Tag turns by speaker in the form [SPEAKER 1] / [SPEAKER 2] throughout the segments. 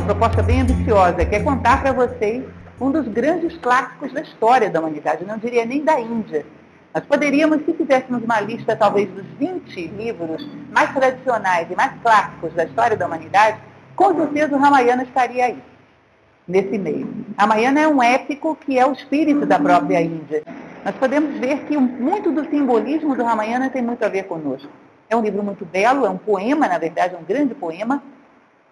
[SPEAKER 1] uma proposta bem ambiciosa, que é contar para vocês um dos grandes clássicos da história da humanidade, não diria nem da Índia. Nós poderíamos, se fizéssemos uma lista talvez dos 20 livros mais tradicionais e mais clássicos da história da humanidade, com certeza o Ramayana estaria aí, nesse meio. Ramayana é um épico que é o espírito da própria Índia. Nós podemos ver que muito do simbolismo do Ramayana tem muito a ver conosco. É um livro muito belo, é um poema, na verdade, é um grande poema,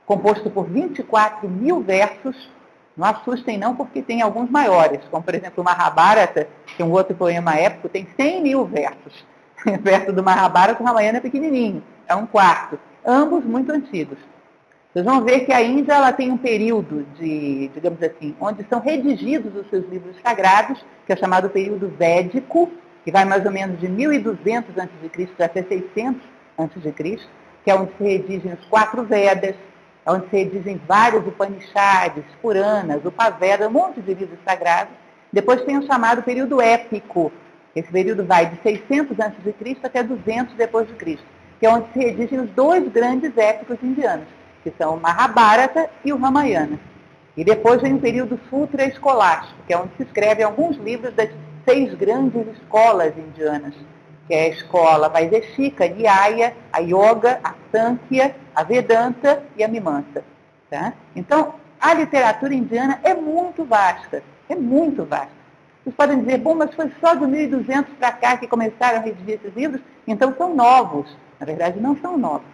[SPEAKER 1] composto por 24 mil versos. Não assustem não, porque tem alguns maiores, como por exemplo o Mahabharata, que é um outro poema épico, tem 100 mil versos. Perto do Mahabharata, o Ramayana é pequenininho, é um quarto. Ambos muito antigos. Vocês vão ver que a Índia ela tem um período de, digamos assim, onde são redigidos os seus livros sagrados, que é chamado período védico, que vai mais ou menos de 1200 a.C. até 600 a.C., que é onde se redigem os quatro Vedas, onde se redigem vários Upanishads, Puranas, Upaveda, um monte de livros sagrados. Depois tem o chamado período épico. Esse período vai de 600 a.C. até 200 depois de Cristo, que é onde se redigem os dois grandes épicos indianos, que são o Mahabharata e o Ramayana. E depois vem o período Sutra escolástico, que é onde se escrevem alguns livros das seis grandes escolas indianas, que é a escola Vaideshika, a Nyaya, a Yoga, a Sankhya, a Vedanta e a Mimamsa. Tá? Então, a literatura indiana é muito vasta, é muito vasta. Vocês podem dizer, bom, mas foi só de 1200 para cá que começaram a redigir esses livros, então são novos. Na verdade, não são novos.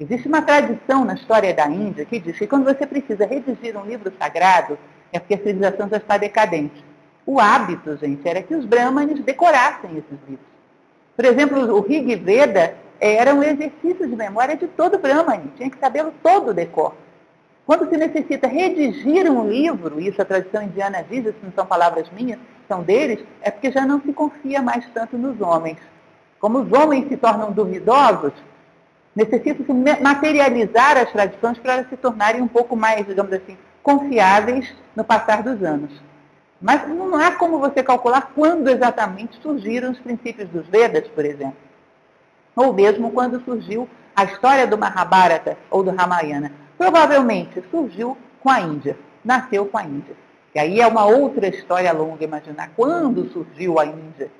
[SPEAKER 1] Existe uma tradição na história da Índia que diz que quando você precisa redigir um livro sagrado, é porque a civilização já está decadente. O hábito, gente, era que os brahmanes decorassem esses livros. Por exemplo, o Rig Veda era um exercício de memória de todo brahmane, tinha que sabê-lo todo decor. Quando se necessita redigir um livro, isso a tradição indiana diz, isso não são palavras minhas, são deles, é porque já não se confia mais tanto nos homens. Como os homens se tornam duvidosos, necessita-se materializar as tradições para elas se tornarem um pouco mais, digamos assim, confiáveis no passar dos anos. Mas não há como você calcular quando exatamente surgiram os princípios dos Vedas, por exemplo. Ou mesmo quando surgiu a história do Mahabharata ou do Ramayana. Provavelmente surgiu com a Índia, nasceu com a Índia. E aí é uma outra história longa imaginar quando surgiu a Índia.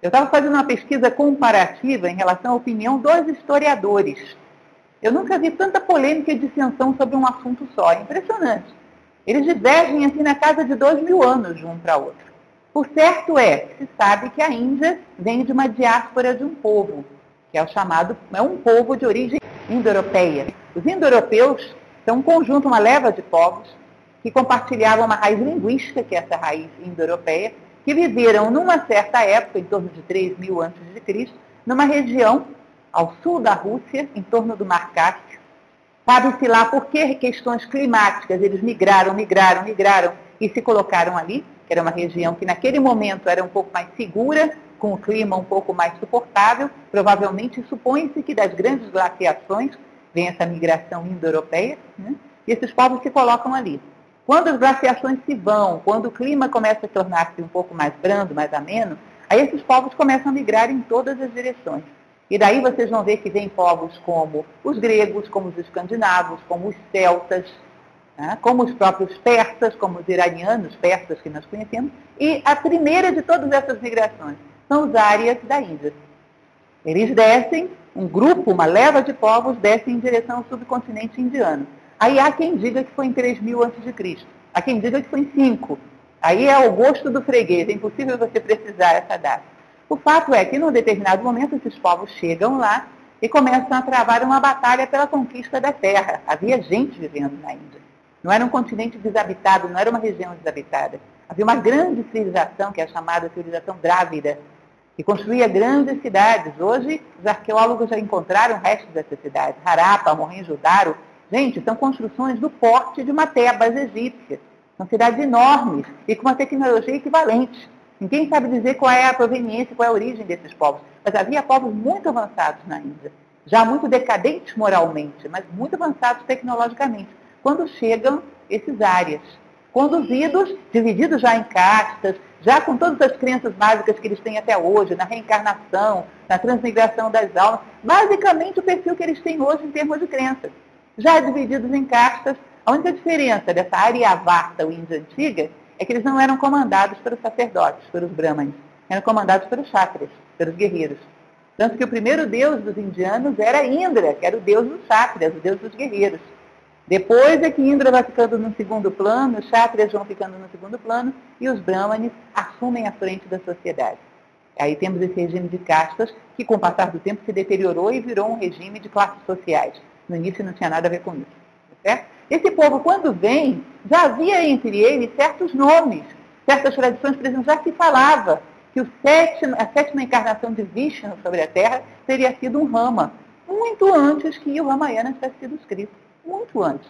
[SPEAKER 1] Eu estava fazendo uma pesquisa comparativa em relação à opinião dos historiadores. Eu nunca vi tanta polêmica e dissensão sobre um assunto só. É impressionante. Eles divergem assim na casa de dois mil anos de um para outro. O certo é, se sabe que a Índia vem de uma diáspora de um povo, que é o chamado, é um povo de origem indo-europeia. Os indo-europeus são um conjunto, uma leva de povos que compartilhavam uma raiz linguística, que é essa raiz indo-europeia, que viveram numa certa época, em torno de 3 mil antes de Cristo, numa região ao sul da Rússia, em torno do Mar Cáspio, Sabe-se lá por que questões climáticas eles migraram, migraram, migraram e se colocaram ali, que era uma região que naquele momento era um pouco mais segura, com o clima um pouco mais suportável. Provavelmente supõe-se que das grandes glaciações vem essa migração indo-europeia, né? e esses povos se colocam ali. Quando as glaciações se vão, quando o clima começa a tornar-se um pouco mais brando, mais ameno, aí esses povos começam a migrar em todas as direções. E daí vocês vão ver que vem povos como os gregos, como os escandinavos, como os celtas, né? como os próprios persas, como os iranianos, persas que nós conhecemos. E a primeira de todas essas migrações são os árias da Índia. Eles descem, um grupo, uma leva de povos, descem em direção ao subcontinente indiano. Aí há quem diga que foi em 3000 a.C. Há quem diga que foi em 5. Aí é o gosto do freguês, é impossível você precisar essa data. O fato é que, num determinado momento, esses povos chegam lá e começam a travar uma batalha pela conquista da terra. Havia gente vivendo na Índia. Não era um continente desabitado, não era uma região desabitada. Havia uma grande civilização, que é chamada civilização Drávida, que construía grandes cidades. Hoje, os arqueólogos já encontraram restos dessas cidades. Harappa, Mohenjo-Daro. Gente, são construções do porte de uma Tebas egípcia. São cidades enormes e com uma tecnologia equivalente. Ninguém sabe dizer qual é a proveniência, qual é a origem desses povos. Mas havia povos muito avançados na Índia, já muito decadentes moralmente, mas muito avançados tecnologicamente. Quando chegam esses áreas, conduzidos, divididos já em castas, já com todas as crenças básicas que eles têm até hoje, na reencarnação, na transmigração das almas, basicamente o perfil que eles têm hoje em termos de crenças. Já divididos em castas, A única diferença dessa Aryavarta, o Índia antiga, é que eles não eram comandados pelos sacerdotes, pelos brahmanes. Eram comandados pelos chakras, pelos guerreiros. Tanto que o primeiro deus dos indianos era Indra, que era o deus dos chakras, o deus dos guerreiros. Depois é que Indra vai ficando no segundo plano, os chakras vão ficando no segundo plano e os brahmanes assumem a frente da sociedade. Aí temos esse regime de castas que, com o passar do tempo, se deteriorou e virou um regime de classes sociais. No início não tinha nada a ver com isso. Tá certo? Esse povo, quando vem, já havia entre eles certos nomes, certas tradições, por exemplo, já se falava que a sétima encarnação de Vishnu sobre a Terra teria sido um Rama, muito antes que o Ramayana tivesse sido escrito muito antes.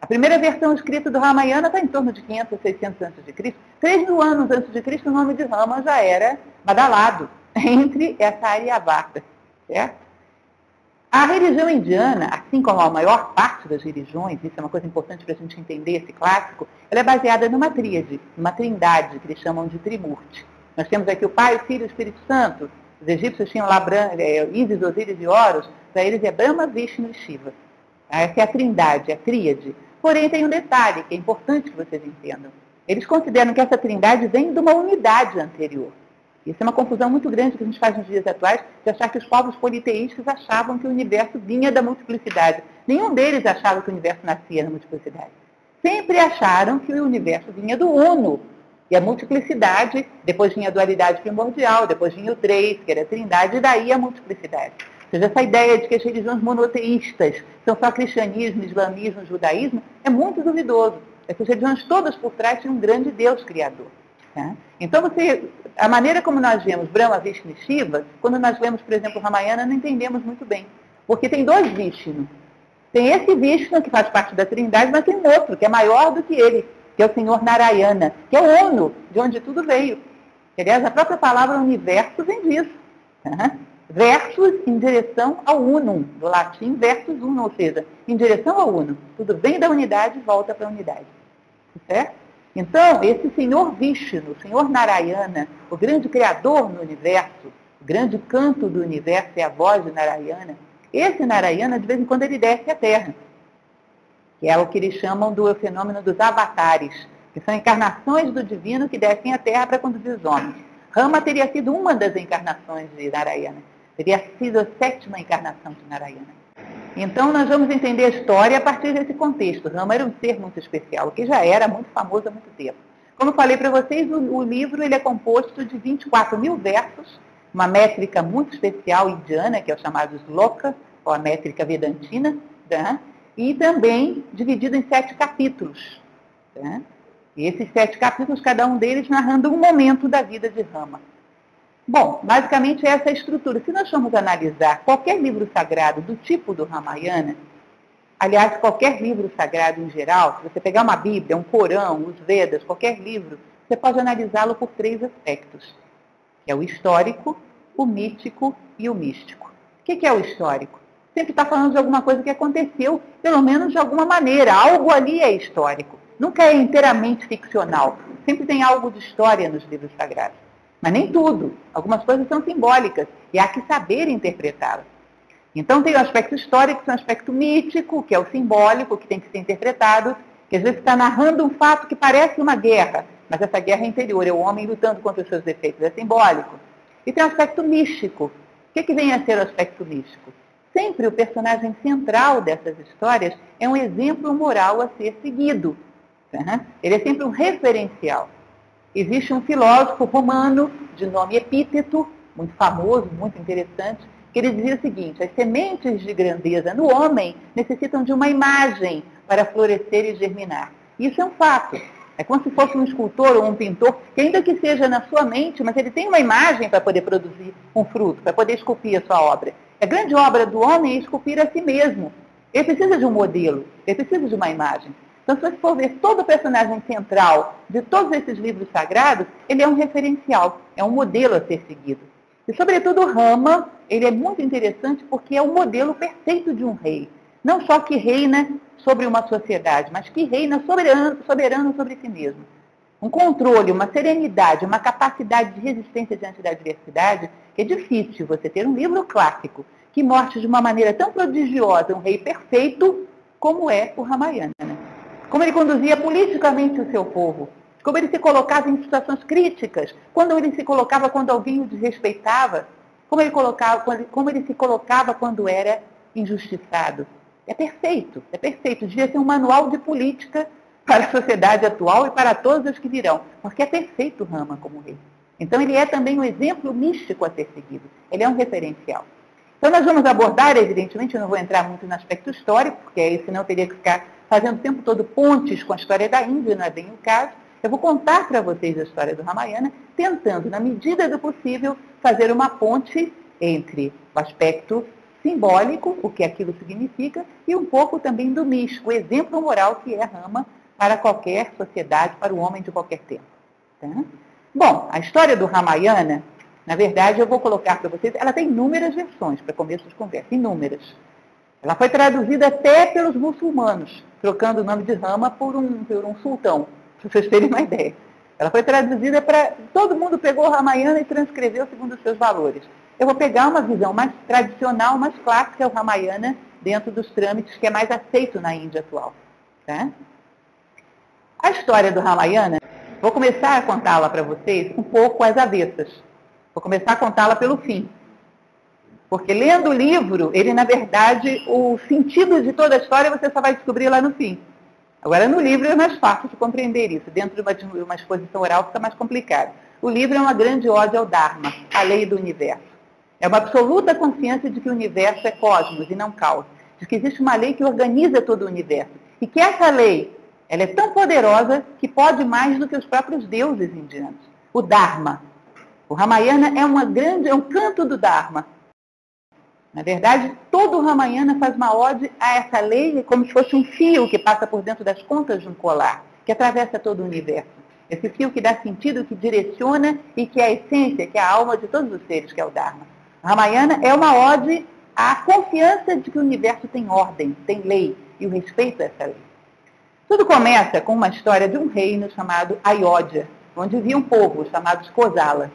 [SPEAKER 1] A primeira versão escrita do Ramayana está em torno de 500 a 600 a.C. Três mil anos antes de Cristo, o nome de Rama já era badalado entre essa Aryavarta, certo? A religião indiana, assim como a maior parte das religiões, isso é uma coisa importante para a gente entender esse clássico, ela é baseada numa tríade, numa trindade, que eles chamam de Trimurti. Nós temos aqui o Pai, o Filho e o Espírito Santo. Os egípcios tinham lá é, Isis, Osíris e Horus, para eles é Brahma, Vishnu e Shiva. Essa é a trindade, a tríade. Porém, tem um detalhe que é importante que vocês entendam. Eles consideram que essa trindade vem de uma unidade anterior. Isso é uma confusão muito grande que a gente faz nos dias atuais, de achar que os povos politeístas achavam que o universo vinha da multiplicidade. Nenhum deles achava que o universo nascia na multiplicidade. Sempre acharam que o universo vinha do uno. E a multiplicidade, depois vinha a dualidade primordial, depois vinha o três, que era a trindade, e daí a multiplicidade. Ou seja, essa ideia de que as religiões monoteístas são só cristianismo, islamismo, judaísmo, é muito duvidoso. Essas religiões todas por trás têm um grande Deus criador. Tá? Então, você, a maneira como nós vemos Brahma, Vishnu e Shiva, quando nós lemos, por exemplo, Ramayana, não entendemos muito bem. Porque tem dois Vishnu. Tem esse Vishnu, que faz parte da trindade, mas tem outro, que é maior do que ele, que é o Senhor Narayana, que é o Ono, de onde tudo veio. Aliás, a própria palavra universo vem disso. Tá? versus em direção ao unum, do latim versus unum, ou seja, em direção ao uno. Tudo vem da unidade e volta para a unidade. Certo? Então, esse Senhor Vishnu, o Senhor Narayana, o grande criador no universo, o grande canto do universo é a voz de Narayana, esse Narayana, de vez em quando, ele desce à Terra, que é o que eles chamam do fenômeno dos avatares, que são encarnações do divino que descem à Terra para conduzir os homens. Rama teria sido uma das encarnações de Narayana. Teria sido a sétima encarnação de Narayana. Então, nós vamos entender a história a partir desse contexto. Rama era um ser muito especial, que já era muito famoso há muito tempo. Como eu falei para vocês, o, o, livro ele é composto de 24 mil versos, uma métrica muito especial indiana, que é o chamado Sloka, ou a métrica vedantina, tá? e também dividido em sete capítulos. Tá? E esses sete capítulos, cada um deles narrando um momento da vida de Rama. Bom, basicamente essa é a estrutura. Se nós formos analisar qualquer livro sagrado do tipo do Ramayana, aliás, qualquer livro sagrado em geral, se você pegar uma Bíblia, um Corão, os Vedas, qualquer livro, você pode analisá-lo por três aspectos, que é o histórico, o mítico e o místico. O que é o histórico? Sempre está falando de alguma coisa que aconteceu, pelo menos de alguma maneira. Algo ali é histórico. Nunca é inteiramente ficcional. Sempre tem algo de história nos livros sagrados. Mas nem tudo. Algumas coisas são simbólicas e há que saber interpretá-las. Então tem o aspecto histórico, tem o aspecto mítico, que é o simbólico, que tem que ser interpretado, que às vezes está narrando um fato que parece uma guerra, mas essa guerra é interior, é o homem lutando contra os seus defeitos, é simbólico. E tem o aspecto místico. O que, que vem a ser o aspecto místico? Sempre o personagem central dessas histórias é um exemplo moral a ser seguido. Ele é sempre um referencial. Existe um filósofo romano de nome Epíteto, muito famoso, muito interessante, que ele dizia o seguinte: as sementes de grandeza no homem necessitam de uma imagem para florescer e germinar. Isso é um fato. É como se fosse um escultor ou um pintor, que ainda que seja na sua mente, mas ele tem uma imagem para poder produzir um fruto, para poder esculpir a sua obra. A grande obra do homem é esculpir a si mesmo. Ele precisa de um modelo, ele precisa de uma imagem. Então, se você for ver todo o personagem central de todos esses livros sagrados, ele é um referencial, é um modelo a ser seguido. E, sobretudo, o Rama, ele é muito interessante porque é o modelo perfeito de um rei. Não só que reina sobre uma sociedade, mas que reina soberano, soberano sobre si mesmo. Um controle, uma serenidade, uma capacidade de resistência diante da adversidade, que é difícil você ter um livro clássico que mostre de uma maneira tão prodigiosa um rei perfeito como é o Ramayana. Como ele conduzia politicamente o seu povo, como ele se colocava em situações críticas, quando ele se colocava quando alguém o desrespeitava, como ele, colocava, como ele se colocava quando era injustiçado. É perfeito, é perfeito. Devia ser um manual de política para a sociedade atual e para todos os que virão, porque é perfeito Rama como rei. Então ele é também um exemplo místico a ser seguido. Ele é um referencial. Então nós vamos abordar, evidentemente, eu não vou entrar muito no aspecto histórico, porque aí senão teria que ficar fazendo o tempo todo pontes com a história da Índia, não é bem o caso. Eu vou contar para vocês a história do Ramayana, tentando, na medida do possível, fazer uma ponte entre o aspecto simbólico, o que aquilo significa, e um pouco também do místico, o exemplo moral que é Rama para qualquer sociedade, para o homem de qualquer tempo. Tá? Bom, a história do Ramayana, na verdade, eu vou colocar para vocês, ela tem inúmeras versões para começo de conversa, inúmeras. Ela foi traduzida até pelos muçulmanos, trocando o nome de Rama por um, por um sultão, para vocês terem uma ideia. Ela foi traduzida para. Todo mundo pegou Ramayana e transcreveu segundo os seus valores. Eu vou pegar uma visão mais tradicional, mais clássica, é o Ramayana, dentro dos trâmites que é mais aceito na Índia atual. Tá? A história do Ramayana, vou começar a contá-la para vocês um pouco às avessas. Vou começar a contá-la pelo fim. Porque lendo o livro, ele, na verdade, o sentido de toda a história você só vai descobrir lá no fim. Agora, no livro é mais fácil de compreender isso. Dentro de uma, de uma exposição oral fica mais complicado. O livro é uma grande ode ao Dharma, a lei do universo. É uma absoluta consciência de que o universo é cosmos e não caos. De que existe uma lei que organiza todo o universo. E que essa lei, ela é tão poderosa que pode mais do que os próprios deuses indianos. O Dharma. O Ramayana é, uma grande, é um canto do Dharma. Na verdade, todo Ramayana faz uma ode a essa lei como se fosse um fio que passa por dentro das contas de um colar, que atravessa todo o universo. Esse fio que dá sentido, que direciona e que é a essência, que é a alma de todos os seres, que é o Dharma. Ramayana é uma ode à confiança de que o universo tem ordem, tem lei, e o respeito a essa lei. Tudo começa com uma história de um reino chamado Ayodhya, onde vivia um povo chamado Kosala.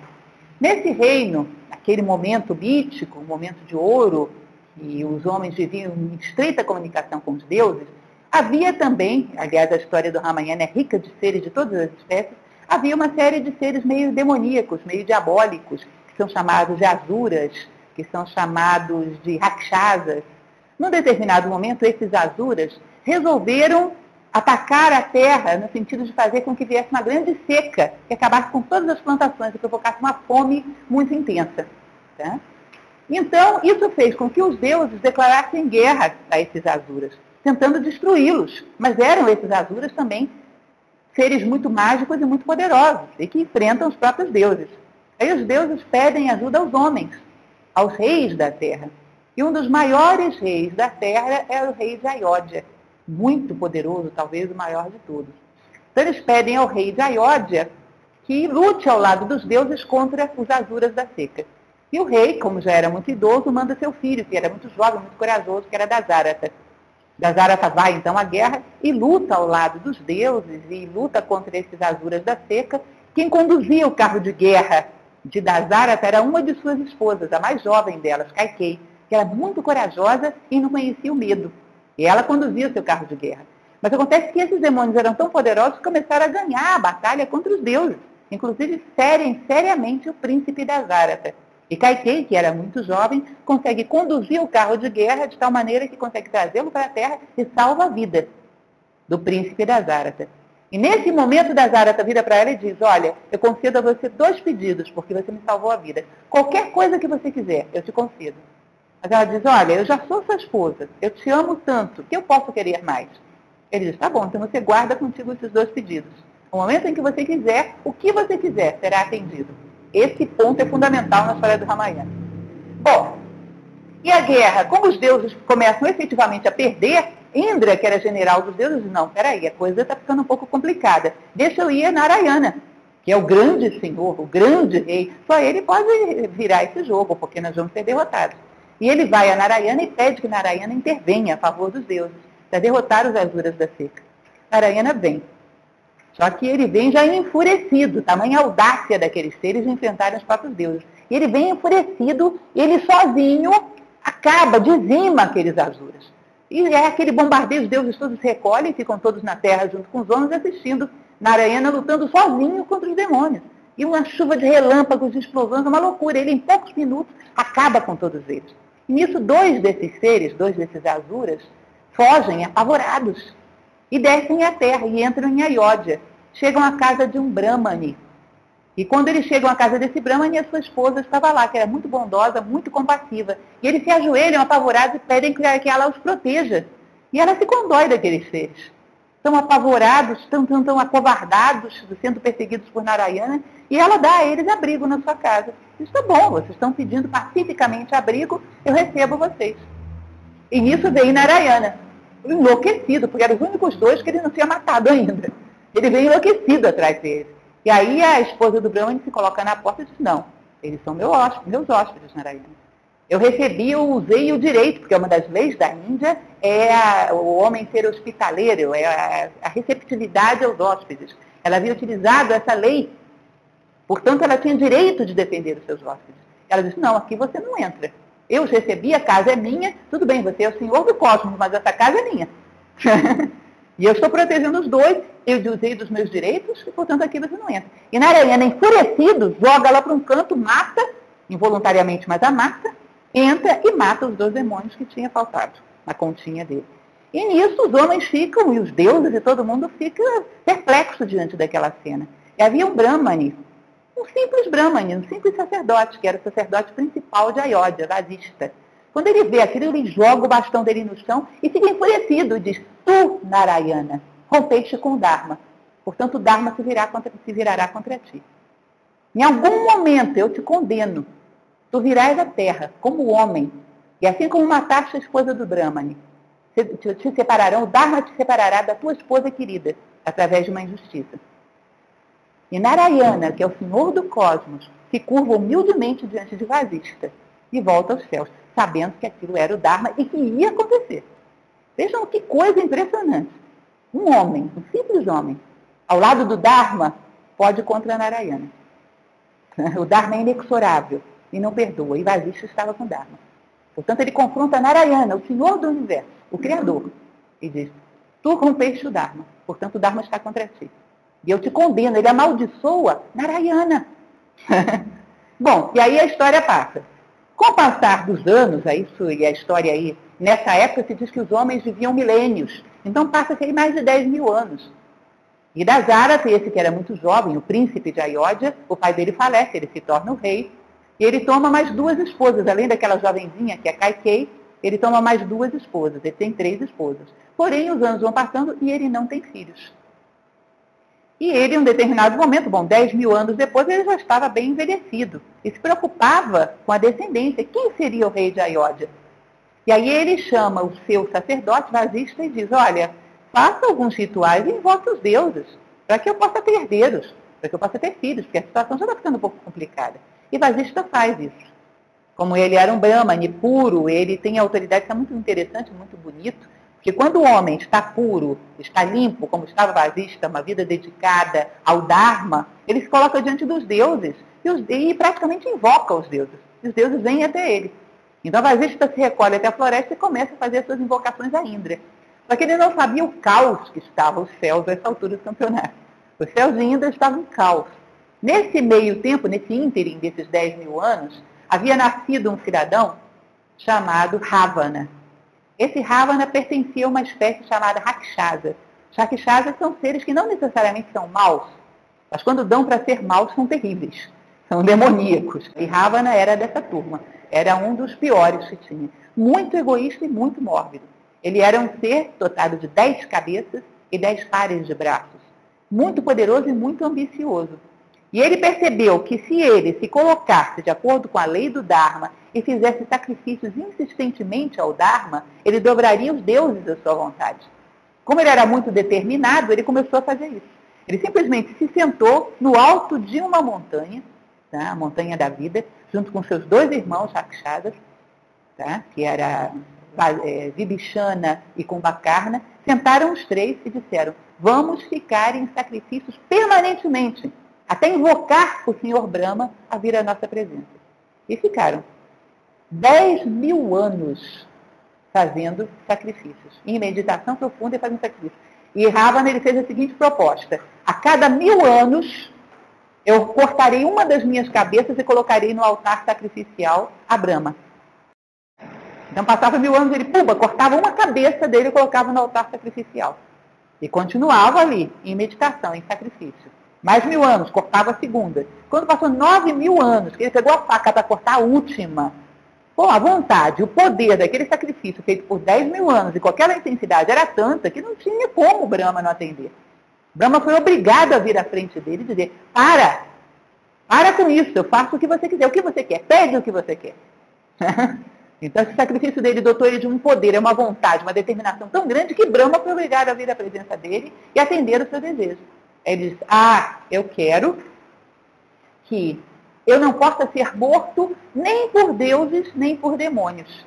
[SPEAKER 1] Nesse reino, aquele momento mítico, um momento de ouro, e os homens viviam em estreita comunicação com os deuses, havia também, aliás, a história do Ramayana é rica de seres de todas as espécies, havia uma série de seres meio demoníacos, meio diabólicos, que são chamados de azuras, que são chamados de rakshasas. Num determinado momento, esses azuras resolveram atacar a terra no sentido de fazer com que viesse uma grande seca, que acabasse com todas as plantações e provocasse uma fome muito intensa. Tá? Então, isso fez com que os deuses declarassem guerra a esses azuras, tentando destruí-los. Mas eram esses azuras também seres muito mágicos e muito poderosos, e que enfrentam os próprios deuses. Aí os deuses pedem ajuda aos homens, aos reis da terra. E um dos maiores reis da terra é o rei de Ayodhya, muito poderoso, talvez o maior de todos. Então eles pedem ao rei de Ayodhya que lute ao lado dos deuses contra os azuras da seca. E o rei, como já era muito idoso, manda seu filho, que era muito jovem, muito corajoso, que era Dazarata. Dazarata vai então à guerra e luta ao lado dos deuses e luta contra esses azuras da seca. Quem conduzia o carro de guerra de Dazarata era uma de suas esposas, a mais jovem delas, Kaikei, que era muito corajosa e não conhecia o medo. E ela conduzia seu carro de guerra. Mas acontece que esses demônios eram tão poderosos que começaram a ganhar a batalha contra os deuses. Inclusive, serem seriamente o príncipe da Zárata. E Kaikei, que era muito jovem, consegue conduzir o carro de guerra de tal maneira que consegue trazê-lo para a terra e salva a vida do príncipe da Zárata. E nesse momento da Zárata vira para ela e diz, olha, eu concedo a você dois pedidos, porque você me salvou a vida. Qualquer coisa que você quiser, eu te concedo. Mas ela diz, olha, eu já sou sua esposa, eu te amo tanto, que eu posso querer mais? Ele diz, tá bom, então você guarda contigo esses dois pedidos. No momento em que você quiser, o que você quiser será atendido. Esse ponto é fundamental na história do Ramayana. Bom, e a guerra? Como os deuses começam efetivamente a perder, Indra, que era general dos deuses, diz, não, peraí, a coisa está ficando um pouco complicada. Deixa eu ir a Narayana, que é o grande senhor, o grande rei. Só ele pode virar esse jogo, porque nós vamos ser derrotados. E ele vai a Narayana e pede que Narayana intervenha a favor dos deuses, para derrotar os Azuras da seca. Narayana vem. Só que ele vem já enfurecido, tamanha audácia daqueles seres de enfrentarem os próprios deuses. E ele vem enfurecido, e ele sozinho acaba, dizima aqueles Azuras. E é aquele bombardeio, os deuses todos se recolhem, ficam todos na terra junto com os homens, assistindo Narayana lutando sozinho contra os demônios. E uma chuva de relâmpagos, de explosões, uma loucura. Ele, em poucos minutos, acaba com todos eles. Nisso, dois desses seres, dois desses azuras, fogem apavorados e descem à terra e entram em Ayodhya. Chegam à casa de um Brahmani. E quando eles chegam à casa desse Brahmani, a sua esposa estava lá, que era muito bondosa, muito compassiva. E eles se ajoelham apavorados e pedem que ela os proteja. E ela se condói daqueles seres. Estão apavorados, estão, estão, estão acovardados, sendo perseguidos por Narayana, e ela dá a eles abrigo na sua casa. Isso é bom, vocês estão pedindo pacificamente abrigo, eu recebo vocês. E nisso veio Narayana, enlouquecido, porque eram os únicos dois que ele não tinha matado ainda. Ele veio enlouquecido atrás deles. E aí a esposa do Brahman se coloca na porta e diz, não, eles são meus hóspedes, Narayana. Eu recebi, eu usei o direito, porque uma das leis da Índia é a, o homem ser hospitaleiro, é a, a receptividade aos hóspedes. Ela havia utilizado essa lei, portanto ela tinha direito de defender os seus hóspedes. Ela disse, não, aqui você não entra. Eu recebi, a casa é minha, tudo bem, você é o senhor do cosmos, mas essa casa é minha. e eu estou protegendo os dois, eu usei dos meus direitos, e portanto aqui você não entra. E Narayana, enfurecido, joga ela para um canto, mata, involuntariamente, mas a mata, entra e mata os dois demônios que tinha faltado na continha dele. E nisso os homens ficam, e os deuses e todo mundo fica perplexo diante daquela cena. E havia um Brahmani, um simples Brahmani, um simples sacerdote, que era o sacerdote principal de Ayodhya, Vasista. Quando ele vê aquilo, ele joga o bastão dele no chão e fica enfurecido e diz, tu, Narayana, rompeste com o Dharma. Portanto, o Dharma se, virá contra, se virará contra ti. Em algum momento eu te condeno Tu virás a terra como homem, e assim como mataste a esposa do Brahmani, te separarão, o Dharma te separará da tua esposa querida, através de uma injustiça. E Narayana, que é o senhor do cosmos, se curva humildemente diante de Vasista e volta aos céus, sabendo que aquilo era o Dharma e que ia acontecer. Vejam que coisa impressionante. Um homem, um simples homem, ao lado do Dharma, pode contra Narayana. O Dharma é inexorável e não perdoa. E Vasista estava com Dharma. Portanto, ele confronta Narayana, o Senhor do Universo, o Criador, e diz, tu rompeste o Dharma, portanto o Dharma está contra ti. E eu te condeno, ele amaldiçoa Narayana. Bom, e aí a história passa. Com o passar dos anos, é isso e a história aí, nessa época se diz que os homens viviam milênios. Então passa-se aí mais de 10 mil anos. E da Zara, esse que era muito jovem, o príncipe de Ayodhya, o pai dele falece, ele se torna o rei, e ele toma mais duas esposas, além daquela jovenzinha que é Kaikei, ele toma mais duas esposas, ele tem três esposas. Porém, os anos vão passando e ele não tem filhos. E ele, em um determinado momento, bom, dez mil anos depois, ele já estava bem envelhecido e se preocupava com a descendência. Quem seria o rei de Ayodhya? E aí ele chama o seu sacerdote vasista e diz, olha, faça alguns rituais e invoque os deuses, para que eu possa ter herdeiros, para que eu possa ter filhos, porque a situação já está ficando um pouco complicada. E Vasista faz isso. Como ele era um Brahmani puro, ele tem autoridade, isso é muito interessante, muito bonito, porque quando o homem está puro, está limpo, como estava Vasista, uma vida dedicada ao Dharma, ele se coloca diante dos deuses e, os, e praticamente invoca os deuses. E os deuses vêm até ele. Então Vasista se recolhe até a floresta e começa a fazer as suas invocações a Indra. Só que ele não sabia o caos que estava os céus a essa altura do campeonato. Os céus de Indra estavam em caos. Nesse meio tempo, nesse ínterim desses 10 mil anos, havia nascido um cidadão chamado Ravana. Esse Ravana pertencia a uma espécie chamada Rakshasa. Rakshasas são seres que não necessariamente são maus, mas quando dão para ser maus são terríveis, são demoníacos. E Ravana era dessa turma, era um dos piores que tinha. Muito egoísta e muito mórbido. Ele era um ser dotado de dez cabeças e dez pares de braços, muito poderoso e muito ambicioso. E ele percebeu que se ele se colocasse de acordo com a lei do Dharma e fizesse sacrifícios insistentemente ao Dharma, ele dobraria os deuses à sua vontade. Como ele era muito determinado, ele começou a fazer isso. Ele simplesmente se sentou no alto de uma montanha, tá? a montanha da vida, junto com seus dois irmãos Rakshasas, tá? que era é, Vibhishana e Kumbhakarna, sentaram os três e disseram, vamos ficar em sacrifícios permanentemente até invocar o senhor Brahma a vir à nossa presença. E ficaram dez mil anos fazendo sacrifícios. Em meditação profunda e fazendo sacrifícios. E Ravana ele fez a seguinte proposta. A cada mil anos, eu cortarei uma das minhas cabeças e colocarei no altar sacrificial a Brahma. Então passava mil anos, ele, pumba, cortava uma cabeça dele e colocava no altar sacrificial. E continuava ali, em meditação, em sacrifício. Mais mil anos, cortava a segunda. Quando passou nove mil anos, que ele pegou a faca para cortar a última, Pô, a vontade, o poder daquele sacrifício feito por 10 mil anos e aquela intensidade era tanta que não tinha como Brahma não atender. Brahma foi obrigado a vir à frente dele e dizer, para, para com isso, eu faço o que você quiser. O que você quer? Pede o que você quer. então esse sacrifício dele dotou ele de um poder, é uma vontade, uma determinação tão grande que Brahma foi obrigado a vir à presença dele e atender o seu desejo. Ele diz, ah, eu quero que eu não possa ser morto nem por deuses, nem por demônios.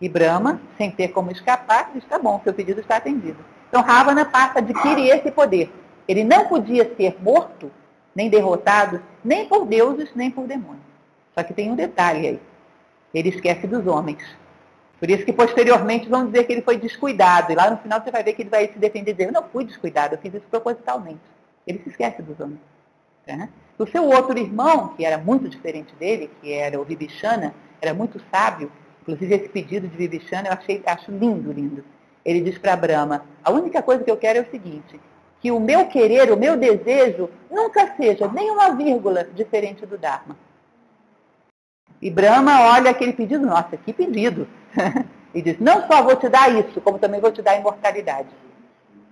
[SPEAKER 1] E Brahma, sem ter como escapar, diz, tá bom, seu pedido está atendido. Então Ravana passa a adquirir esse poder. Ele não podia ser morto, nem derrotado, nem por deuses, nem por demônios. Só que tem um detalhe aí. Ele esquece dos homens. Por isso que posteriormente vão dizer que ele foi descuidado. E lá no final você vai ver que ele vai se defender e dizer, eu não fui descuidado, eu fiz isso propositalmente. Ele se esquece dos homens. Tá? O seu outro irmão, que era muito diferente dele, que era o Vibhishana, era muito sábio, inclusive esse pedido de Vibhishana eu achei, acho lindo, lindo. Ele diz para Brahma, a única coisa que eu quero é o seguinte, que o meu querer, o meu desejo, nunca seja nem uma vírgula diferente do Dharma. E Brahma olha aquele pedido, nossa, que pedido. e diz, não só vou te dar isso, como também vou te dar imortalidade.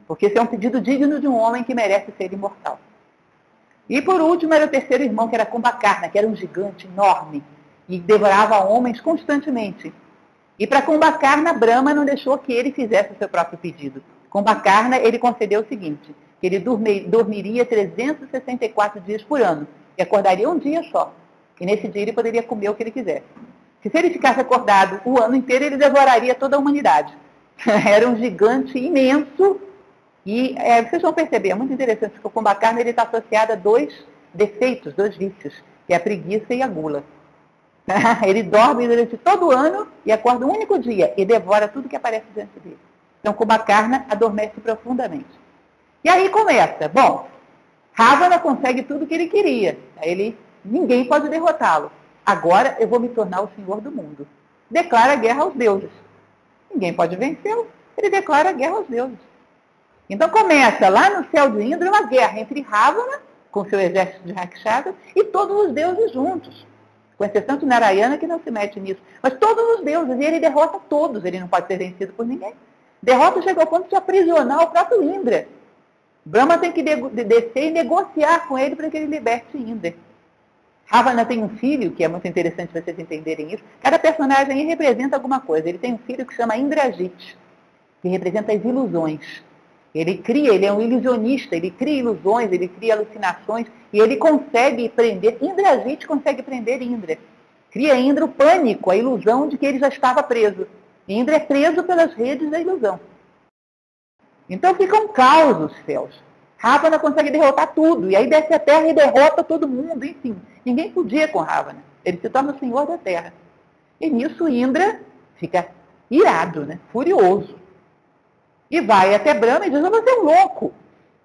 [SPEAKER 1] Porque esse é um pedido digno de um homem que merece ser imortal. E por último era o terceiro irmão, que era Kumbhakarna, que era um gigante enorme e devorava homens constantemente. E para Kumbhakarna, Brahma não deixou que ele fizesse o seu próprio pedido. Kumbhakarna, ele concedeu o seguinte, que ele dormir, dormiria 364 dias por ano e acordaria um dia só. E nesse dia ele poderia comer o que ele quisesse. Se ele ficasse acordado o ano inteiro, ele devoraria toda a humanidade. Era um gigante imenso e é, vocês vão perceber, é muito interessante que o Kumbhakarna está associado a dois defeitos, dois vícios, que é a preguiça e a gula. ele dorme durante todo o ano e acorda um único dia e devora tudo que aparece diante dele. Então Kumbhakarna adormece profundamente. E aí começa, bom, Ravana consegue tudo o que ele queria. Ele, ninguém pode derrotá-lo. Agora eu vou me tornar o senhor do mundo. Declara guerra aos deuses. Ninguém pode vencê-lo. Ele declara guerra aos deuses. Então começa lá no céu de Indra uma guerra entre Ravana, com seu exército de Rakshasa, e todos os deuses juntos. Com exceção de Narayana, que não se mete nisso. Mas todos os deuses, e ele derrota todos, ele não pode ser vencido por ninguém. Derrota chegou ao ponto de aprisionar o próprio Indra. Brahma tem que descer e negociar com ele para que ele liberte Indra. Ravana tem um filho, que é muito interessante vocês entenderem isso. Cada personagem aí representa alguma coisa. Ele tem um filho que chama Indrajit, que representa as ilusões. Ele cria, ele é um ilusionista, ele cria ilusões, ele cria alucinações e ele consegue prender, Indrajit consegue prender Indra. Cria Indra o pânico, a ilusão de que ele já estava preso. Indra é preso pelas redes da ilusão. Então fica um caos os céus. Ravana consegue derrotar tudo, e aí desce a terra e derrota todo mundo, enfim. Ninguém podia com Ravana. Ele se torna o senhor da terra. E nisso Indra fica irado, né? furioso. E vai até Brahma e diz, você é um louco.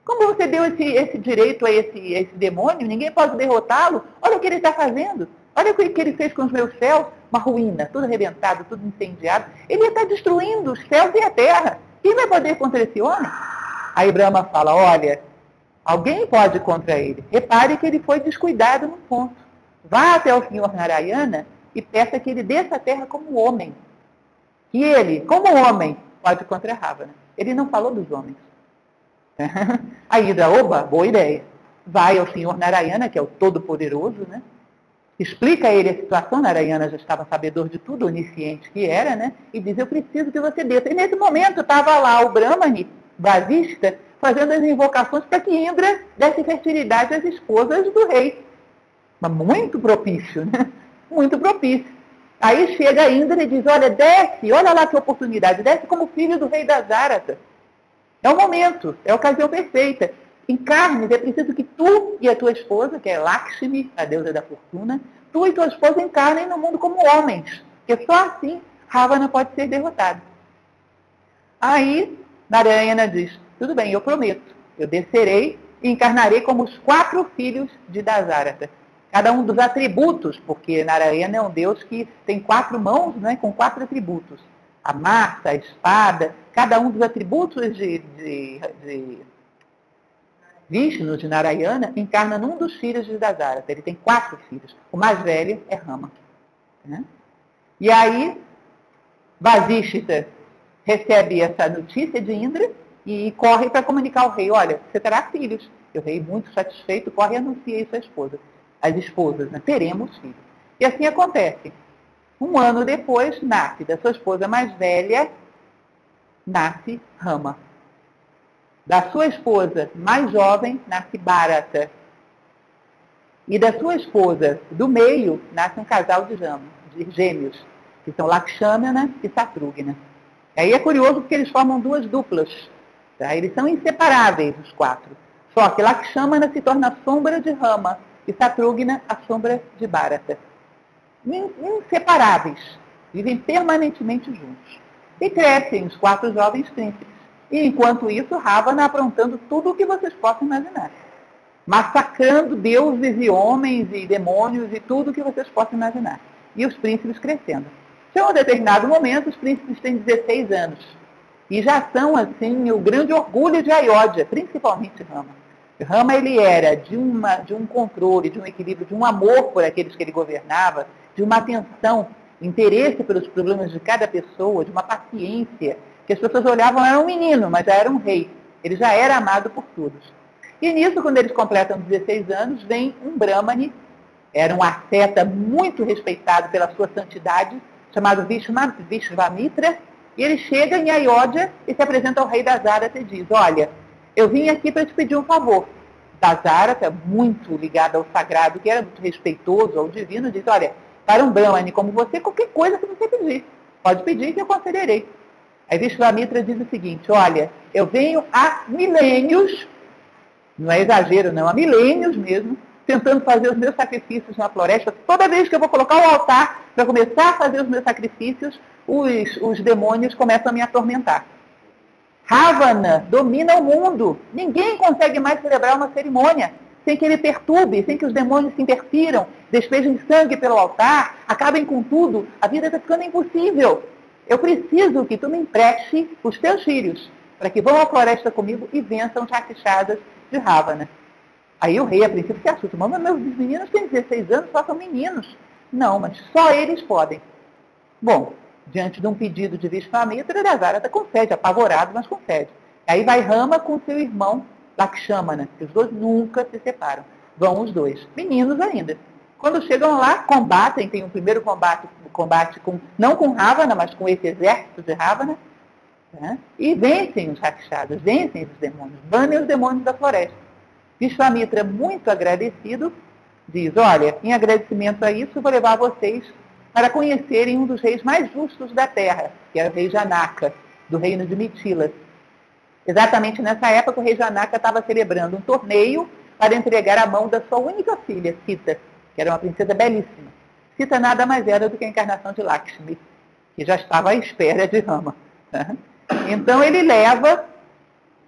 [SPEAKER 1] Como você deu esse, esse direito a esse, a esse demônio? Ninguém pode derrotá-lo. Olha o que ele está fazendo. Olha o que ele fez com os meus céus. Uma ruína, tudo arrebentado, tudo incendiado. Ele está destruindo os céus e a terra. Quem vai poder contra esse homem? Aí Brahma fala, olha, alguém pode contra ele. Repare que ele foi descuidado no ponto. Vá até o senhor Narayana e peça que ele desça a terra como homem. Que ele, como homem, pode contra Ravana. Ele não falou dos homens. A Hidra, oba, boa ideia. Vai ao senhor Narayana, que é o Todo-Poderoso, né? Explica a ele a situação, Narayana já estava sabedor de tudo, onisciente que era, né? E diz, eu preciso que você desça. E nesse momento estava lá o Brahmani, Vasista, fazendo as invocações para que Indra desse fertilidade às esposas do rei. Mas muito propício, né? Muito propício. Aí chega Indra e diz, olha, desce, olha lá que oportunidade, desce como filho do rei das Áratas. É o momento, é a ocasião perfeita. Em é preciso que tu e a tua esposa, que é Lakshmi, a deusa da fortuna, tu e tua esposa encarnem no mundo como homens. Porque só assim Ravana pode ser derrotado. Aí, Narayana diz, tudo bem, eu prometo, eu descerei e encarnarei como os quatro filhos de Dasarata. Cada um dos atributos, porque Narayana é um deus que tem quatro mãos, né, com quatro atributos. A massa, a espada, cada um dos atributos de, de, de Vishnu, de Narayana, encarna num dos filhos de Dasarata. Ele tem quatro filhos. O mais velho é Rama. Né? E aí, Vasishita recebe essa notícia de Indra e corre para comunicar ao rei, olha, você terá filhos. E o rei, muito satisfeito, corre e anuncia isso à esposa. As esposas, né? teremos filhos. E assim acontece. Um ano depois, nasce da sua esposa mais velha, nasce Rama. Da sua esposa mais jovem, nasce Bharata. E da sua esposa do meio, nasce um casal de gêmeos, que são Lakshmana e Satrugna. Aí é curioso porque eles formam duas duplas. Tá? Eles são inseparáveis, os quatro. Só que Lakshmana se torna a sombra de Rama e Satrugna a sombra de Bharata. Inseparáveis. Vivem permanentemente juntos. E crescem os quatro jovens príncipes. E enquanto isso, Ravana aprontando tudo o que vocês possam imaginar. Massacrando deuses e homens e demônios e tudo o que vocês possam imaginar. E os príncipes crescendo. Chegou um determinado momento, os príncipes têm 16 anos. E já são, assim, o grande orgulho de Ayodhya, principalmente Rama. Rama, ele era de, uma, de um controle, de um equilíbrio, de um amor por aqueles que ele governava, de uma atenção, interesse pelos problemas de cada pessoa, de uma paciência, que as pessoas olhavam, era um menino, mas já era um rei. Ele já era amado por todos. E nisso, quando eles completam 16 anos, vem um Brahmani, era um asceta muito respeitado pela sua santidade, chamado Vishvamitra, e ele chega em Ayodhya e se apresenta ao rei da Zarata e diz, olha, eu vim aqui para te pedir um favor. Dazarata, muito ligado ao sagrado, que era muito respeitoso ao divino, diz, olha, para um Brahmani como você, qualquer coisa que você pedir, pode pedir que eu concederei. Aí Vishvamitra diz o seguinte, olha, eu venho há milênios, não é exagero não, há milênios mesmo, tentando fazer os meus sacrifícios na floresta. Toda vez que eu vou colocar o altar para começar a fazer os meus sacrifícios, os, os demônios começam a me atormentar. Ravana domina o mundo. Ninguém consegue mais celebrar uma cerimônia sem que ele perturbe, sem que os demônios se interfiram, despejem sangue pelo altar, acabem com tudo. A vida está ficando impossível. Eu preciso que tu me empreste os teus filhos, para que vão à floresta comigo e vençam as raquichadas de Ravana. Aí o rei, a princípio, se assusta. Mas meus meninos têm 16 anos, só são meninos. Não, mas só eles podem. Bom, diante de um pedido de Vishvamitra, Dasarata concede, apavorado, mas concede. Aí vai Rama com seu irmão Lakshmana, que os dois nunca se separam. Vão os dois, meninos ainda. Quando chegam lá, combatem, tem um primeiro combate, combate com, não com Ravana, mas com esse exército de Ravana, né? e vencem os Rakshadas, vencem os demônios, banem os demônios da floresta. Vishwamitra, muito agradecido, diz, olha, em agradecimento a isso, vou levar vocês para conhecerem um dos reis mais justos da terra, que era o rei Janaka, do reino de Mitilas. Exatamente nessa época, o rei Janaka estava celebrando um torneio para entregar a mão da sua única filha, Sita, que era uma princesa belíssima. Sita nada mais era do que a encarnação de Lakshmi, que já estava à espera de Rama. Então ele leva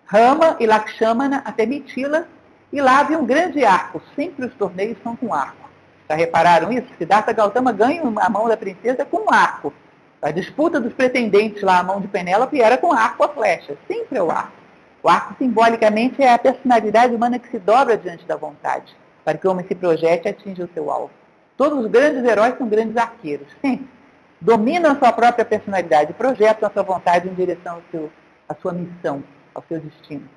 [SPEAKER 1] Rama e Lakshmana até Mitila e lá havia um grande arco. Sempre os torneios são com arco. Já repararam isso? Siddhartha Gautama ganha a mão da princesa com um arco. A disputa dos pretendentes lá, a mão de Penélope, era com arco a flecha. Sempre é o arco. O arco, simbolicamente, é a personalidade humana que se dobra diante da vontade, para que o homem se projete e atinja o seu alvo. Todos os grandes heróis são grandes arqueiros. Sempre. Dominam a sua própria personalidade, projetam a sua vontade em direção à sua missão, ao seu destino.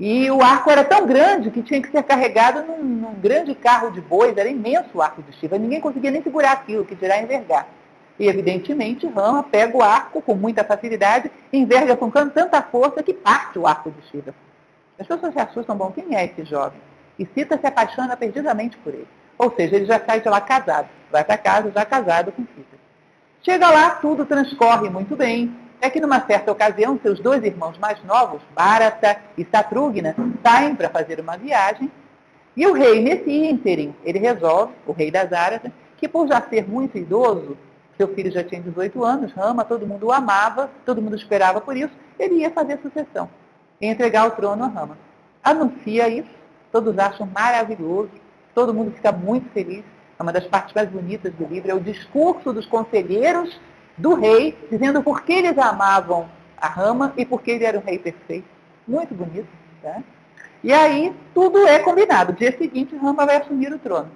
[SPEAKER 1] E o arco era tão grande que tinha que ser carregado num, num grande carro de bois, era imenso o arco de Shiva, ninguém conseguia nem segurar aquilo, que dirá envergar. E, evidentemente, Rama pega o arco com muita facilidade, enverga com tanta força que parte o arco de Shiva. As pessoas se assustam, bom, quem é esse jovem? E Sita se apaixona perdidamente por ele. Ou seja, ele já sai de lá casado, vai para casa já casado com Sita. Chega lá, tudo transcorre muito bem, é que numa certa ocasião, seus dois irmãos mais novos, Bharata e Satrugna, saem para fazer uma viagem, e o rei, nesse ínterim, ele resolve, o rei das Aratas, que por já ser muito idoso, Seu filho já tinha 18 anos, Rama, todo mundo o amava, todo mundo esperava por isso, ele ia fazer sucessão, e entregar o trono a Rama. Anuncia isso, todos acham maravilhoso, todo mundo fica muito feliz. É uma das partes mais bonitas do livro, é o discurso dos conselheiros do rei, dizendo por que eles amavam a Rama e por que ele era um rei perfeito. Muito bonito. Tá? E aí tudo é combinado. No dia seguinte, Rama vai assumir o trono.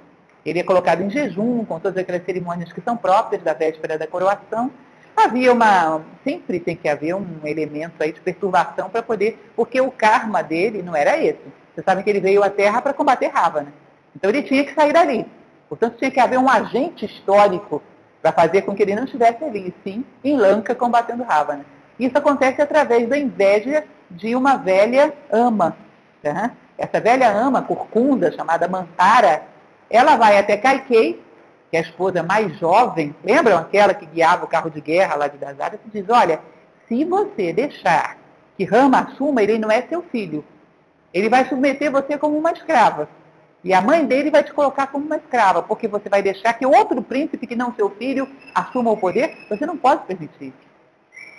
[SPEAKER 1] Ele é colocado em jejum, com todas aquelas cerimônias que são próprias da véspera da coroação. Havia uma. Sempre tem que haver um elemento aí de perturbação para poder. Porque o karma dele não era esse. Vocês sabem que ele veio à Terra para combater Ravana. Então ele tinha que sair dali. Portanto, tinha que haver um agente histórico para fazer com que ele não estivesse ali, sim, em Lanka combatendo Ravana. Isso acontece através da inveja de uma velha ama. Tá? Essa velha ama, corcunda, chamada Mantara, ela vai até Kaikei, que é a esposa mais jovem, lembram aquela que guiava o carro de guerra lá de Dazara, e diz, olha, se você deixar que Rama assuma, ele não é seu filho. Ele vai submeter você como uma escrava. E a mãe dele vai te colocar como uma escrava, porque você vai deixar que outro príncipe, que não seu filho, assuma o poder. Você não pode permitir.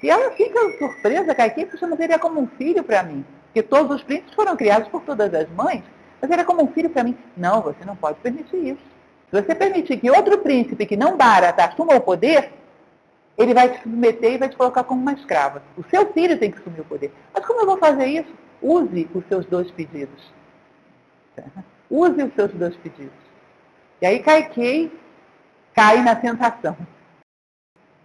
[SPEAKER 1] E ela fica surpresa, Caiquinha, porque ele é como um filho para mim. Porque todos os príncipes foram criados por todas as mães, mas é como um filho para mim. Não, você não pode permitir isso. Se você permitir que outro príncipe que não Bharata assuma o poder, ele vai te submeter e vai te colocar como uma escrava. O seu filho tem que assumir o poder. Mas como eu vou fazer isso? Use os seus dois pedidos. Use os seus dois pedidos. E aí Kaikei cai na tentação.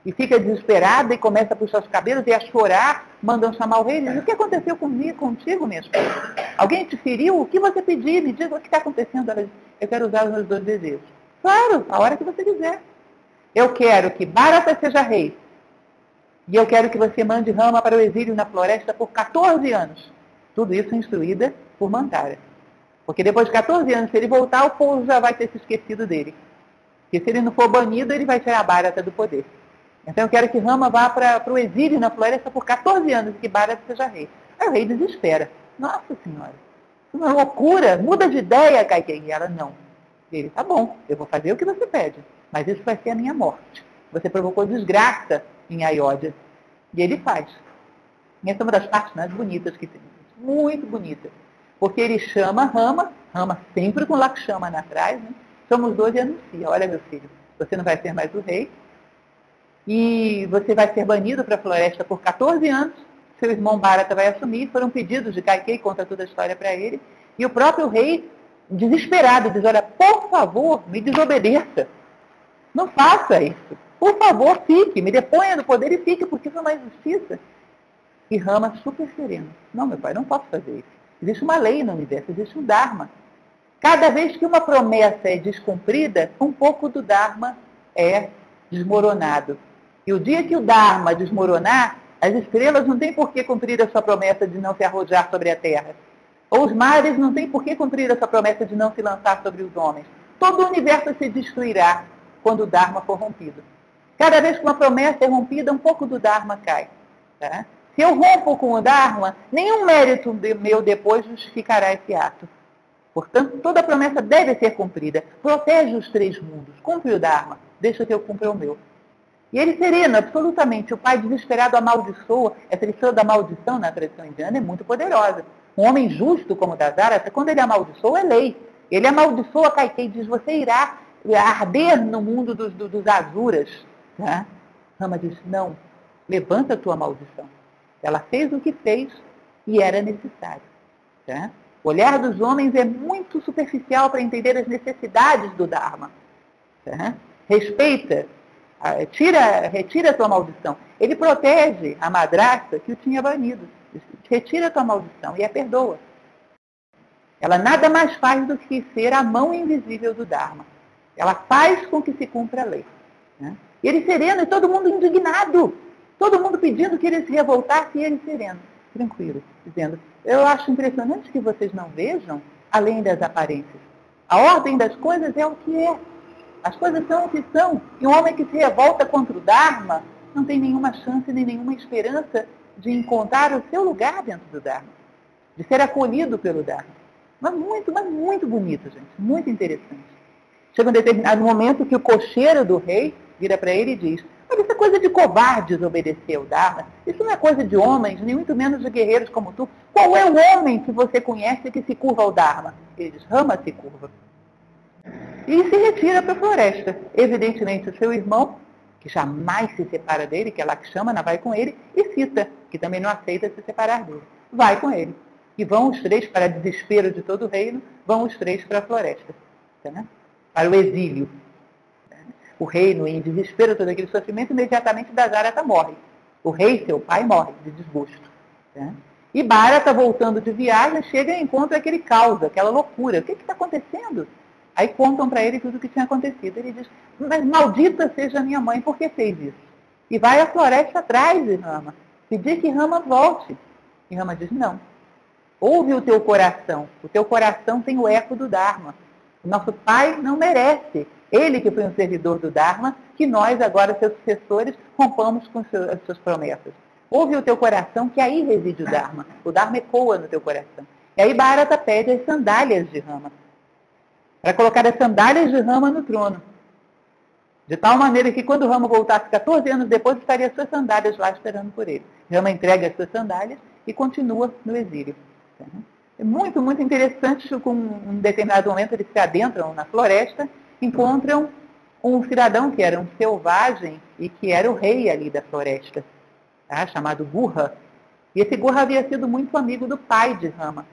[SPEAKER 1] E fica desesperada e começa a puxar os cabelos e a chorar, mandam chamar o rei diz, o que aconteceu comigo, contigo, minha esposa? Alguém te feriu? O que você pediu? Me diga o que está acontecendo. Ela diz, eu quero usar os meus dois desejos. Claro, a hora que você quiser. Eu quero que Barata seja rei. E eu quero que você mande Rama para o exílio na floresta por 14 anos. Tudo isso instruída por Mantara. Porque depois de 14 anos, se ele voltar, o povo já vai ter se esquecido dele. Porque se ele não for banido, ele vai tirar Bharata do poder. Então eu quero que Rama vá para o exílio na floresta por 14 anos e que Bharata seja rei. Aí o rei desespera. Nossa senhora, uma loucura, muda de ideia, Kaikei. E ela, não. Ele, tá bom, eu vou fazer o que você pede, mas isso vai ser a minha morte. Você provocou desgraça em Ayodhya. E ele faz. E essa é uma das partes mais bonitas que tem. Muito bonita. Porque ele chama Rama, Rama sempre com Lakshmana atrás, né? Somos dois e anuncia, olha meu filho, você não vai ser mais o rei, e você vai ser banido para a floresta por 14 anos, seu irmão Bharata vai assumir, foram pedidos de Kaikei, conta toda a história para ele, e o próprio rei, desesperado, diz, olha, por favor, me desobedeça, não faça isso, por favor, fique, me deponha do poder e fique, porque é uma injustiça. E Rama super sereno, não meu pai, não posso fazer isso. Existe uma lei no universo, existe um Dharma. Cada vez que uma promessa é descumprida, um pouco do Dharma é desmoronado. E o dia que o Dharma desmoronar, as estrelas não têm por que cumprir a sua promessa de não se arrojar sobre a terra. Ou os mares não têm por que cumprir a sua promessa de não se lançar sobre os homens. Todo o universo se destruirá quando o Dharma for rompido. Cada vez que uma promessa é rompida, um pouco do Dharma cai. Tá? Se eu rompo com o Dharma, nenhum mérito meu depois justificará esse ato. Portanto, toda promessa deve ser cumprida. Protege os três mundos. Cumpre o Dharma. Deixa que eu cumpra o meu. E ele serena, absolutamente. O pai desesperado amaldiçoa. Essa lição da maldição na tradição indiana é muito poderosa. Um homem justo como Dasarata, quando ele amaldiçoa, é lei. Ele amaldiçoa Kaikei e diz, você irá arder no mundo dos, dos, dos azuras. Tá? Rama diz, não, levanta a tua maldição. Ela fez o que fez e era necessário. Tá? O olhar dos homens é muito superficial para entender as necessidades do Dharma. Tá? Respeita, tira, retira a tua maldição. Ele protege a madrasta que o tinha banido. Retira a tua maldição e a perdoa. Ela nada mais faz do que ser a mão invisível do Dharma. Ela faz com que se cumpra a lei. Né? E ele sereno e todo mundo indignado. Todo mundo pedindo que ele se revoltasse e ele sereno, tranquilo, dizendo, eu acho impressionante que vocês não vejam além das aparências. A ordem das coisas é o que é. As coisas são o que são. E um homem que se revolta contra o Dharma não tem nenhuma chance nem nenhuma esperança de encontrar o seu lugar dentro do Dharma, de ser acolhido pelo Dharma. Mas muito, mas muito bonito, gente, muito interessante. Chega um determinado momento que o cocheiro do rei vira para ele e diz, Mas isso é coisa de covardes obedecer ao Dharma. Isso não é coisa de homens, nem muito menos de guerreiros como tu. Qual é o homem que você conhece que se curva ao Dharma? Ele diz, Rama se curva. E se retira para a floresta. Evidentemente, o seu irmão, que jamais se separa dele, que é Lakshmana, vai com ele, e Sita, que também não aceita se separar dele, vai com ele. E vão os três, para desespero de todo o reino, vão os três para a floresta, né? para o exílio o reino em desespero, todo aquele sofrimento, imediatamente Dajarata morre. O rei, seu pai, morre de desgosto. Né? E Bharata, voltando de viagem, chega e encontra aquele caos, aquela loucura. O que está acontecendo? Aí contam para ele tudo o que tinha acontecido. Ele diz, mas maldita seja minha mãe, por que fez isso? E vai à floresta atrás de Rama, pedir que Rama volte. E Rama diz, não. Ouve o teu coração. O teu coração tem o eco do Dharma. O nosso pai não merece ele que foi um servidor do Dharma, que nós, agora, seus sucessores, rompamos com as suas promessas. Ouve o teu coração, que aí reside o Dharma. O Dharma ecoa no teu coração. E aí Bharata pede as sandálias de Rama. Para colocar as sandálias de Rama no trono. De tal maneira que quando Rama voltasse 14 anos depois, estaria as suas sandálias lá esperando por ele. Rama entrega as suas sandálias e continua no exílio. É muito, muito interessante, com um determinado momento eles se adentram na floresta encontram um cidadão que era um selvagem e que era o rei ali da floresta, tá? chamado Gurra. E esse Gurra havia sido muito amigo do pai de Rama.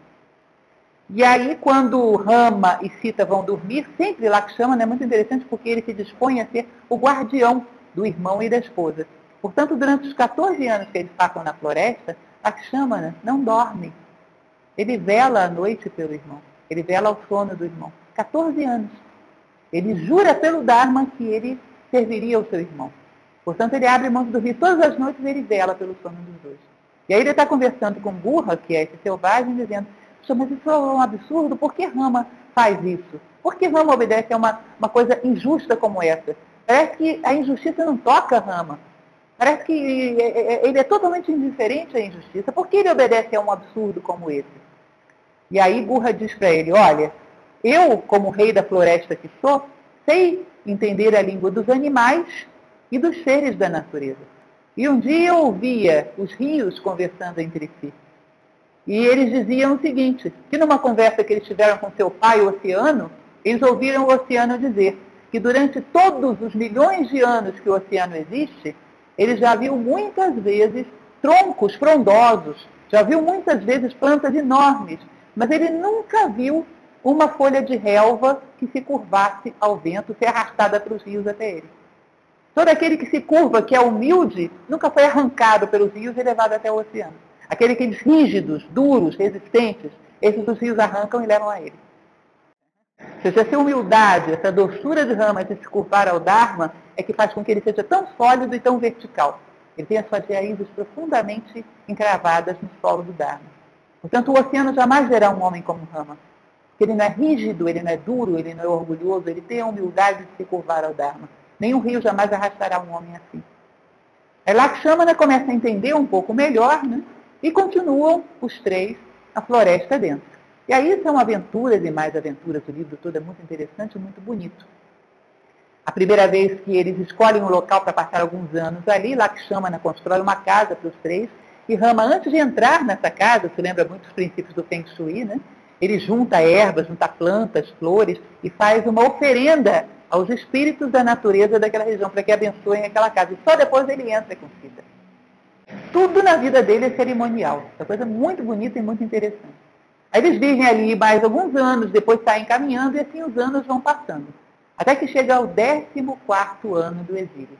[SPEAKER 1] E aí, quando Rama e Sita vão dormir, sempre Lakshmana é muito interessante porque ele se dispõe a ser o guardião do irmão e da esposa. Portanto, durante os 14 anos que eles passam na floresta, Lakshmana não dorme. Ele vela à noite pelo irmão. Ele vela ao sono do irmão. 14 anos. Ele jura pelo Dharma que ele serviria ao seu irmão. Portanto, ele abre mão de dormir todas as noites e ele vela pelo sono dos dois. E aí ele está conversando com Burra, que é esse selvagem, dizendo, mas isso é um absurdo, por que Rama faz isso? Por que Rama obedece a uma, uma coisa injusta como essa? Parece que a injustiça não toca Rama. Parece que é, é, é, ele é totalmente indiferente à injustiça. Por que ele obedece a um absurdo como esse? E aí Burra diz para ele, olha, eu, como rei da floresta que sou, sei entender a língua dos animais e dos seres da natureza. E um dia eu ouvia os rios conversando entre si. E eles diziam o seguinte, que numa conversa que eles tiveram com seu pai, o oceano, eles ouviram o oceano dizer que durante todos os milhões de anos que o oceano existe, ele já viu muitas vezes troncos frondosos, já viu muitas vezes plantas enormes, mas ele nunca viu uma folha de relva que se curvasse ao vento, ser arrastada pelos rios até ele. Todo aquele que se curva, que é humilde, nunca foi arrancado pelos rios e levado até o oceano. Aqueles rígidos, duros, resistentes, esses os rios arrancam e levam a ele. Ou seja, essa humildade, essa doçura de rama de se curvar ao Dharma é que faz com que ele seja tão sólido e tão vertical. Ele tem as suas raízes profundamente encravadas no solo do Dharma. Portanto, o oceano jamais verá um homem como Rama que ele não é rígido, ele não é duro, ele não é orgulhoso, ele tem a humildade de se curvar ao Dharma. Nenhum rio jamais arrastará um homem assim. É lá que Lakshmana começa a entender um pouco melhor, né? E continuam os três a floresta dentro. E aí são aventuras e mais aventuras, o livro todo é muito interessante e muito bonito. A primeira vez que eles escolhem um local para passar alguns anos ali, Lakshmana constrói uma casa para os três, e Rama, antes de entrar nessa casa, se lembra muito dos princípios do Feng Shui, né? Ele junta ervas, junta plantas, flores e faz uma oferenda aos espíritos da natureza daquela região para que abençoem aquela casa. E só depois ele entra com Sita. Tudo na vida dele é cerimonial. É uma coisa muito bonita e muito interessante. Aí eles vivem ali mais alguns anos, depois saem caminhando e assim os anos vão passando. Até que chega ao 14 ano do exílio.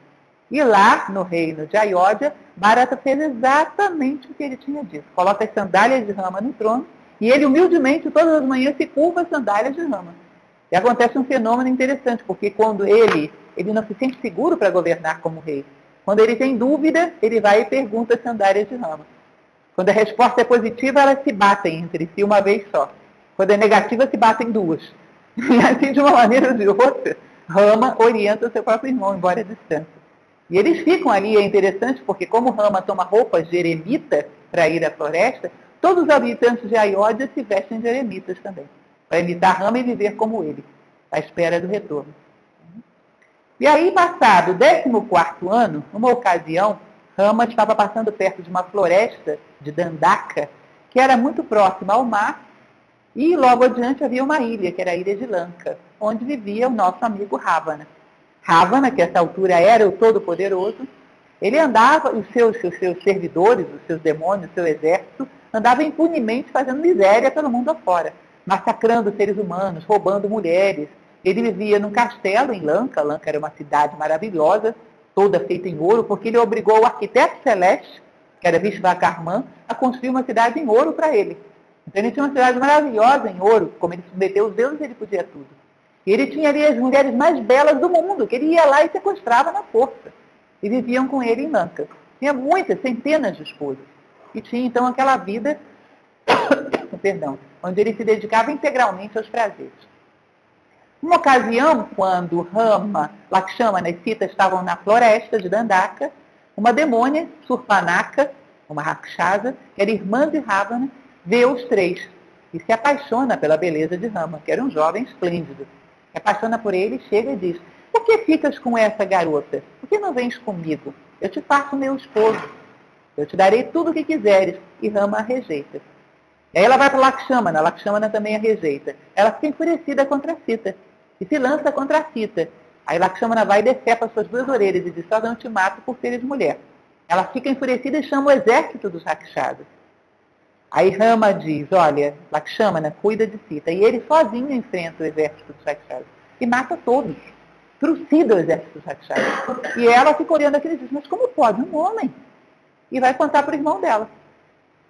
[SPEAKER 1] E lá, no reino de Ayodhya, Bharata fez exatamente o que ele tinha dito. Coloca as sandálias de rama no trono e ele, humildemente, todas as manhãs se curva as sandálias de rama. E acontece um fenômeno interessante, porque quando ele, ele não se sente seguro para governar como rei, quando ele tem dúvida, ele vai e pergunta as sandálias de rama. Quando a resposta é positiva, elas se batem entre si uma vez só. Quando é negativa, se batem duas. E assim, de uma maneira ou de outra, Rama orienta o seu próprio irmão, embora a distância. E eles ficam ali, é interessante, porque como Rama toma roupas de eremita para ir à floresta, Todos os habitantes de Ayodhya se vestem de eremitas também, para imitar Rama e viver como ele, à espera do retorno. E aí, passado o 14 ano, numa ocasião, Rama estava passando perto de uma floresta de Dandaka, que era muito próxima ao mar, e logo adiante havia uma ilha, que era a ilha de Lanka, onde vivia o nosso amigo Ravana. Ravana, que essa altura era o Todo-Poderoso, ele andava, os seus, os seus servidores, os seus demônios, o seu exército, andava impunemente fazendo miséria pelo mundo afora, massacrando seres humanos, roubando mulheres. Ele vivia num castelo em Lanka, Lanka era uma cidade maravilhosa, toda feita em ouro, porque ele obrigou o arquiteto celeste, que era Vishvakarman, a construir uma cidade em ouro para ele. Então ele tinha uma cidade maravilhosa em ouro, como ele submeteu os deuses, ele podia tudo. E ele tinha ali as mulheres mais belas do mundo, que ele ia lá e sequestrava na força. E viviam com ele em Lanka. Tinha muitas, centenas de esposas. E tinha então aquela vida, perdão, onde ele se dedicava integralmente aos prazeres. Uma ocasião, quando Rama, Lakshmana e Sita estavam na floresta de Dandaka, uma demônia, Surpanaka, uma Rakshasa, que era irmã de Ravana, vê os três e se apaixona pela beleza de Rama, que era um jovem esplêndido. Se apaixona por ele, chega e diz, por que ficas com essa garota? Por que não vens comigo? Eu te faço meu esposo. Eu te darei tudo o que quiseres. E Rama a rejeita. Aí ela vai para Lakshmana, Lakshmana também a rejeita. Ela fica enfurecida contra a Sita e se lança contra a Sita. Aí Lakshmana vai e decepa suas duas orelhas e diz, só não te mato por seres mulher. Ela fica enfurecida e chama o exército dos Rakshasas. Aí Rama diz, olha, Lakshmana cuida de Sita. E ele sozinho enfrenta o exército dos Rakshasas. E mata todos. Trucida o exército dos Rakshasas. E ela fica olhando aquilo e diz, mas como pode um homem? E vai contar para o irmão dela.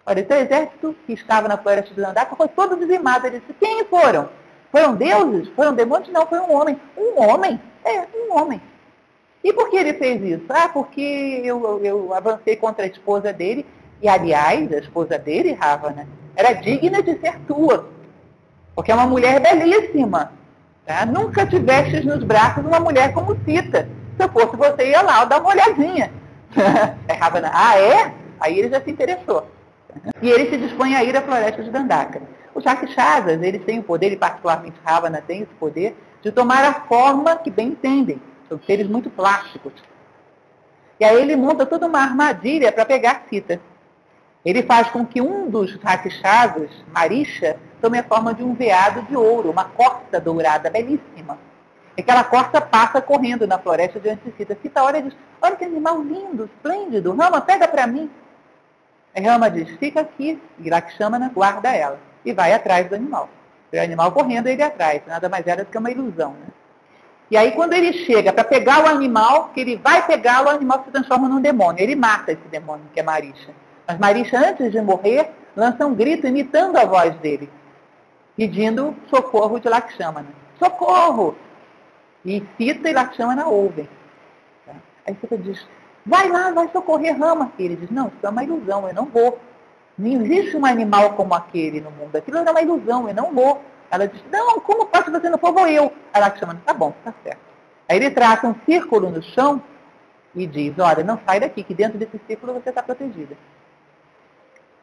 [SPEAKER 1] Olha, esse exército que estava na floresta de Landaka foi todo dizimado. Ele disse, quem foram? Foram deuses? Foram demônios? Não, foi um homem. Um homem? É, um homem. E por que ele fez isso? Ah, porque eu, eu avancei contra a esposa dele. E, aliás, a esposa dele, Ravana, era digna de ser tua. Porque é uma mulher belíssima. Tá? Nunca tivestes nos braços uma mulher como Cita. Se eu fosse você, ia lá dar uma olhadinha. É Ravana, ah, é? Aí ele já se interessou. E ele se dispõe a ir à floresta de Dandaka. Os Rakshasas, eles têm o poder, e particularmente Ravana tem esse poder, de tomar a forma que bem entendem. São seres muito plásticos. E aí ele monta toda uma armadilha para pegar Sita. Ele faz com que um dos Rakshasas, Marisha, tome a forma de um veado de ouro, uma corça dourada belíssima. E aquela corça passa correndo na floresta de Sita. Sita olha e diz, olha que animal lindo, esplêndido, Rama, pega para mim. A Rama diz, fica aqui. E Lakshmana guarda ela. E vai atrás do animal. O animal correndo, ele atrás. Nada mais era do que uma ilusão. Né? E aí, quando ele chega para pegar o animal, que ele vai pegá-lo, o animal se transforma num demônio. Ele mata esse demônio, que é Marisha. Mas Marisha, antes de morrer, lança um grito imitando a voz dele, pedindo socorro de Lakshmana. Socorro! E Sita e Lakshmana ouvem. Tá? Aí Sita diz, Vai lá, vai socorrer Rama. Ele diz, não, isso é uma ilusão, eu não vou. Não existe um animal como aquele no mundo. Aquilo era uma ilusão, eu não vou. Ela diz, não, como posso você não for, vou eu. Ela chama, tá bom, tá certo. Aí ele traça um círculo no chão e diz, olha, não sai daqui, que dentro desse círculo você está protegida.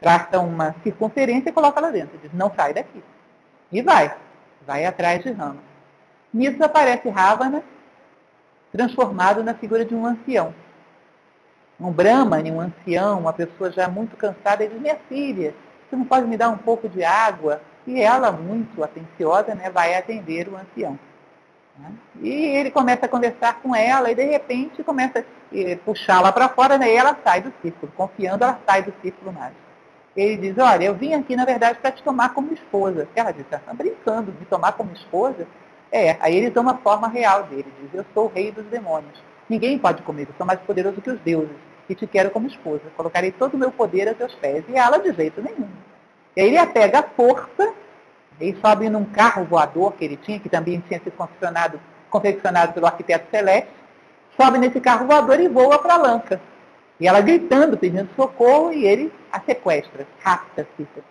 [SPEAKER 1] Traça uma circunferência e coloca lá dentro. Diz, não sai daqui. E vai. Vai atrás de Rama. Nisso aparece Ravana, transformado na figura de um ancião um brahmane, um ancião, uma pessoa já muito cansada, ele diz, minha filha, você não pode me dar um pouco de água? E ela, muito atenciosa, né, vai atender o ancião. Né? E ele começa a conversar com ela e, de repente, começa a puxá-la para fora né, e ela sai do círculo. Confiando, ela sai do círculo mágico. Ele diz, olha, eu vim aqui, na verdade, para te tomar como esposa. Ela diz, está brincando de tomar como esposa? É, aí ele toma a forma real dele. Diz, eu sou o rei dos demônios. Ninguém pode comigo, sou mais poderoso que os deuses. E te quero como esposa. Colocarei todo o meu poder a teus pés. E ela de jeito nenhum. E aí ele a pega a força, e sobe num carro voador que ele tinha, que também tinha sido confeccionado, confeccionado pelo arquiteto Celeste, sobe nesse carro voador e voa para Lanka. E ela gritando, pedindo socorro, e ele a sequestra, rapta Cícero.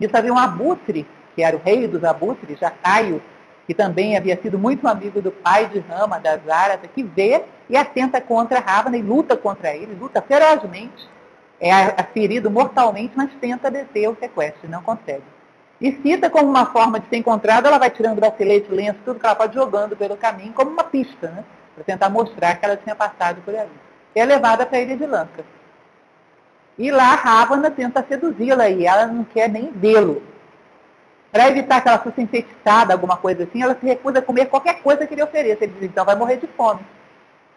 [SPEAKER 1] Isso havia um abutre, que era o rei dos abutres, Jacaio, que também havia sido muito amigo do pai de Rama, da Zárata, que vê e atenta contra Ravana e luta contra ele, luta ferozmente. É ferido mortalmente, mas tenta deter o sequestro não consegue. E Sita, como uma forma de ser encontrada, ela vai tirando bracelete, lenço, tudo que ela pode jogando pelo caminho, como uma pista, né? Para tentar mostrar que ela tinha passado por ali. E é levada para a ilha de Lanka. E lá Ravana tenta seduzi-la e ela não quer nem vê-lo. Para evitar que ela fosse infectada, alguma coisa assim, ela se recusa a comer qualquer coisa que ele ofereça. Ele diz, então vai morrer de fome.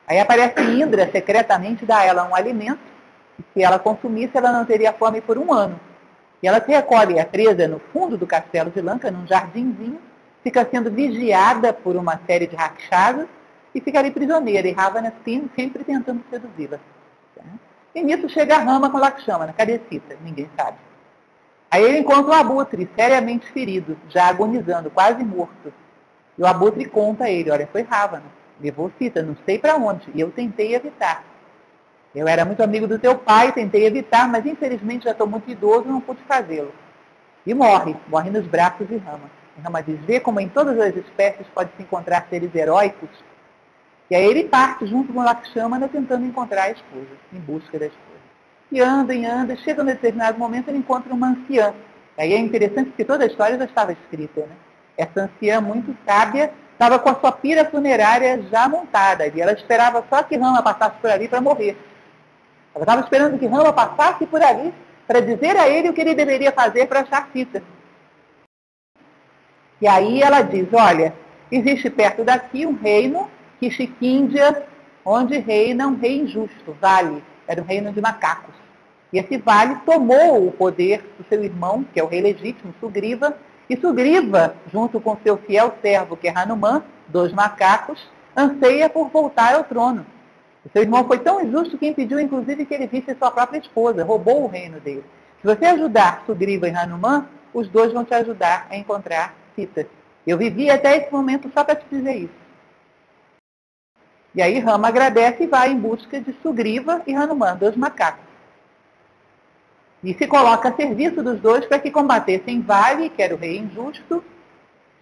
[SPEAKER 1] Aí aparece Indra, secretamente dá a ela um alimento, e se ela consumisse, ela não teria fome por um ano. E ela se recolhe, é presa no fundo do castelo de Lanka, num jardinzinho, fica sendo vigiada por uma série de rakshasas e fica ali prisioneira. E Ravana sempre tentando seduzi-la. E nisso chega a Rama com Lakshmana. Cadê? Ninguém sabe. Aí ele encontra o abutre, seriamente ferido, já agonizando, quase morto. E o abutre conta a ele, olha, foi Ravana, levou Sita, não sei para onde, e eu tentei evitar. Eu era muito amigo do teu pai, tentei evitar, mas infelizmente já estou muito idoso e não pude fazê-lo. E morre, morre nos braços de Rama. E Rama diz, vê como em todas as espécies pode se encontrar seres heróicos. E aí ele parte junto com Lakshmana tentando encontrar a esposa, em busca da esposa. E anda e anda, chega num determinado momento ele encontra uma anciã. Aí é interessante porque toda a história já estava escrita. Né? Essa anciã muito sábia estava com a sua pira funerária já montada e ela esperava só que Rama passasse por ali para morrer. Ela estava esperando que Rama passasse por ali para dizer a ele o que ele deveria fazer para achar Sita. E aí ela diz, olha, existe perto daqui um reino, Kishikíndia, onde reina um rei injusto, Vale era um reino de macacos. E esse vale tomou o poder do seu irmão, que é o rei legítimo, Sugriva, e Sugriva, junto com seu fiel servo, que é Hanuman, dois macacos, anseia por voltar ao trono. O seu irmão foi tão injusto que impediu, inclusive, que ele visse sua própria esposa, roubou o reino dele. Se você ajudar Sugriva e Hanuman, os dois vão te ajudar a encontrar Sita. Eu vivi até esse momento só para te dizer isso. E aí Rama agradece e vai em busca de Sugriva e Hanuman, dois macacos. E se coloca a serviço dos dois para que combatessem Vale, que era o rei injusto,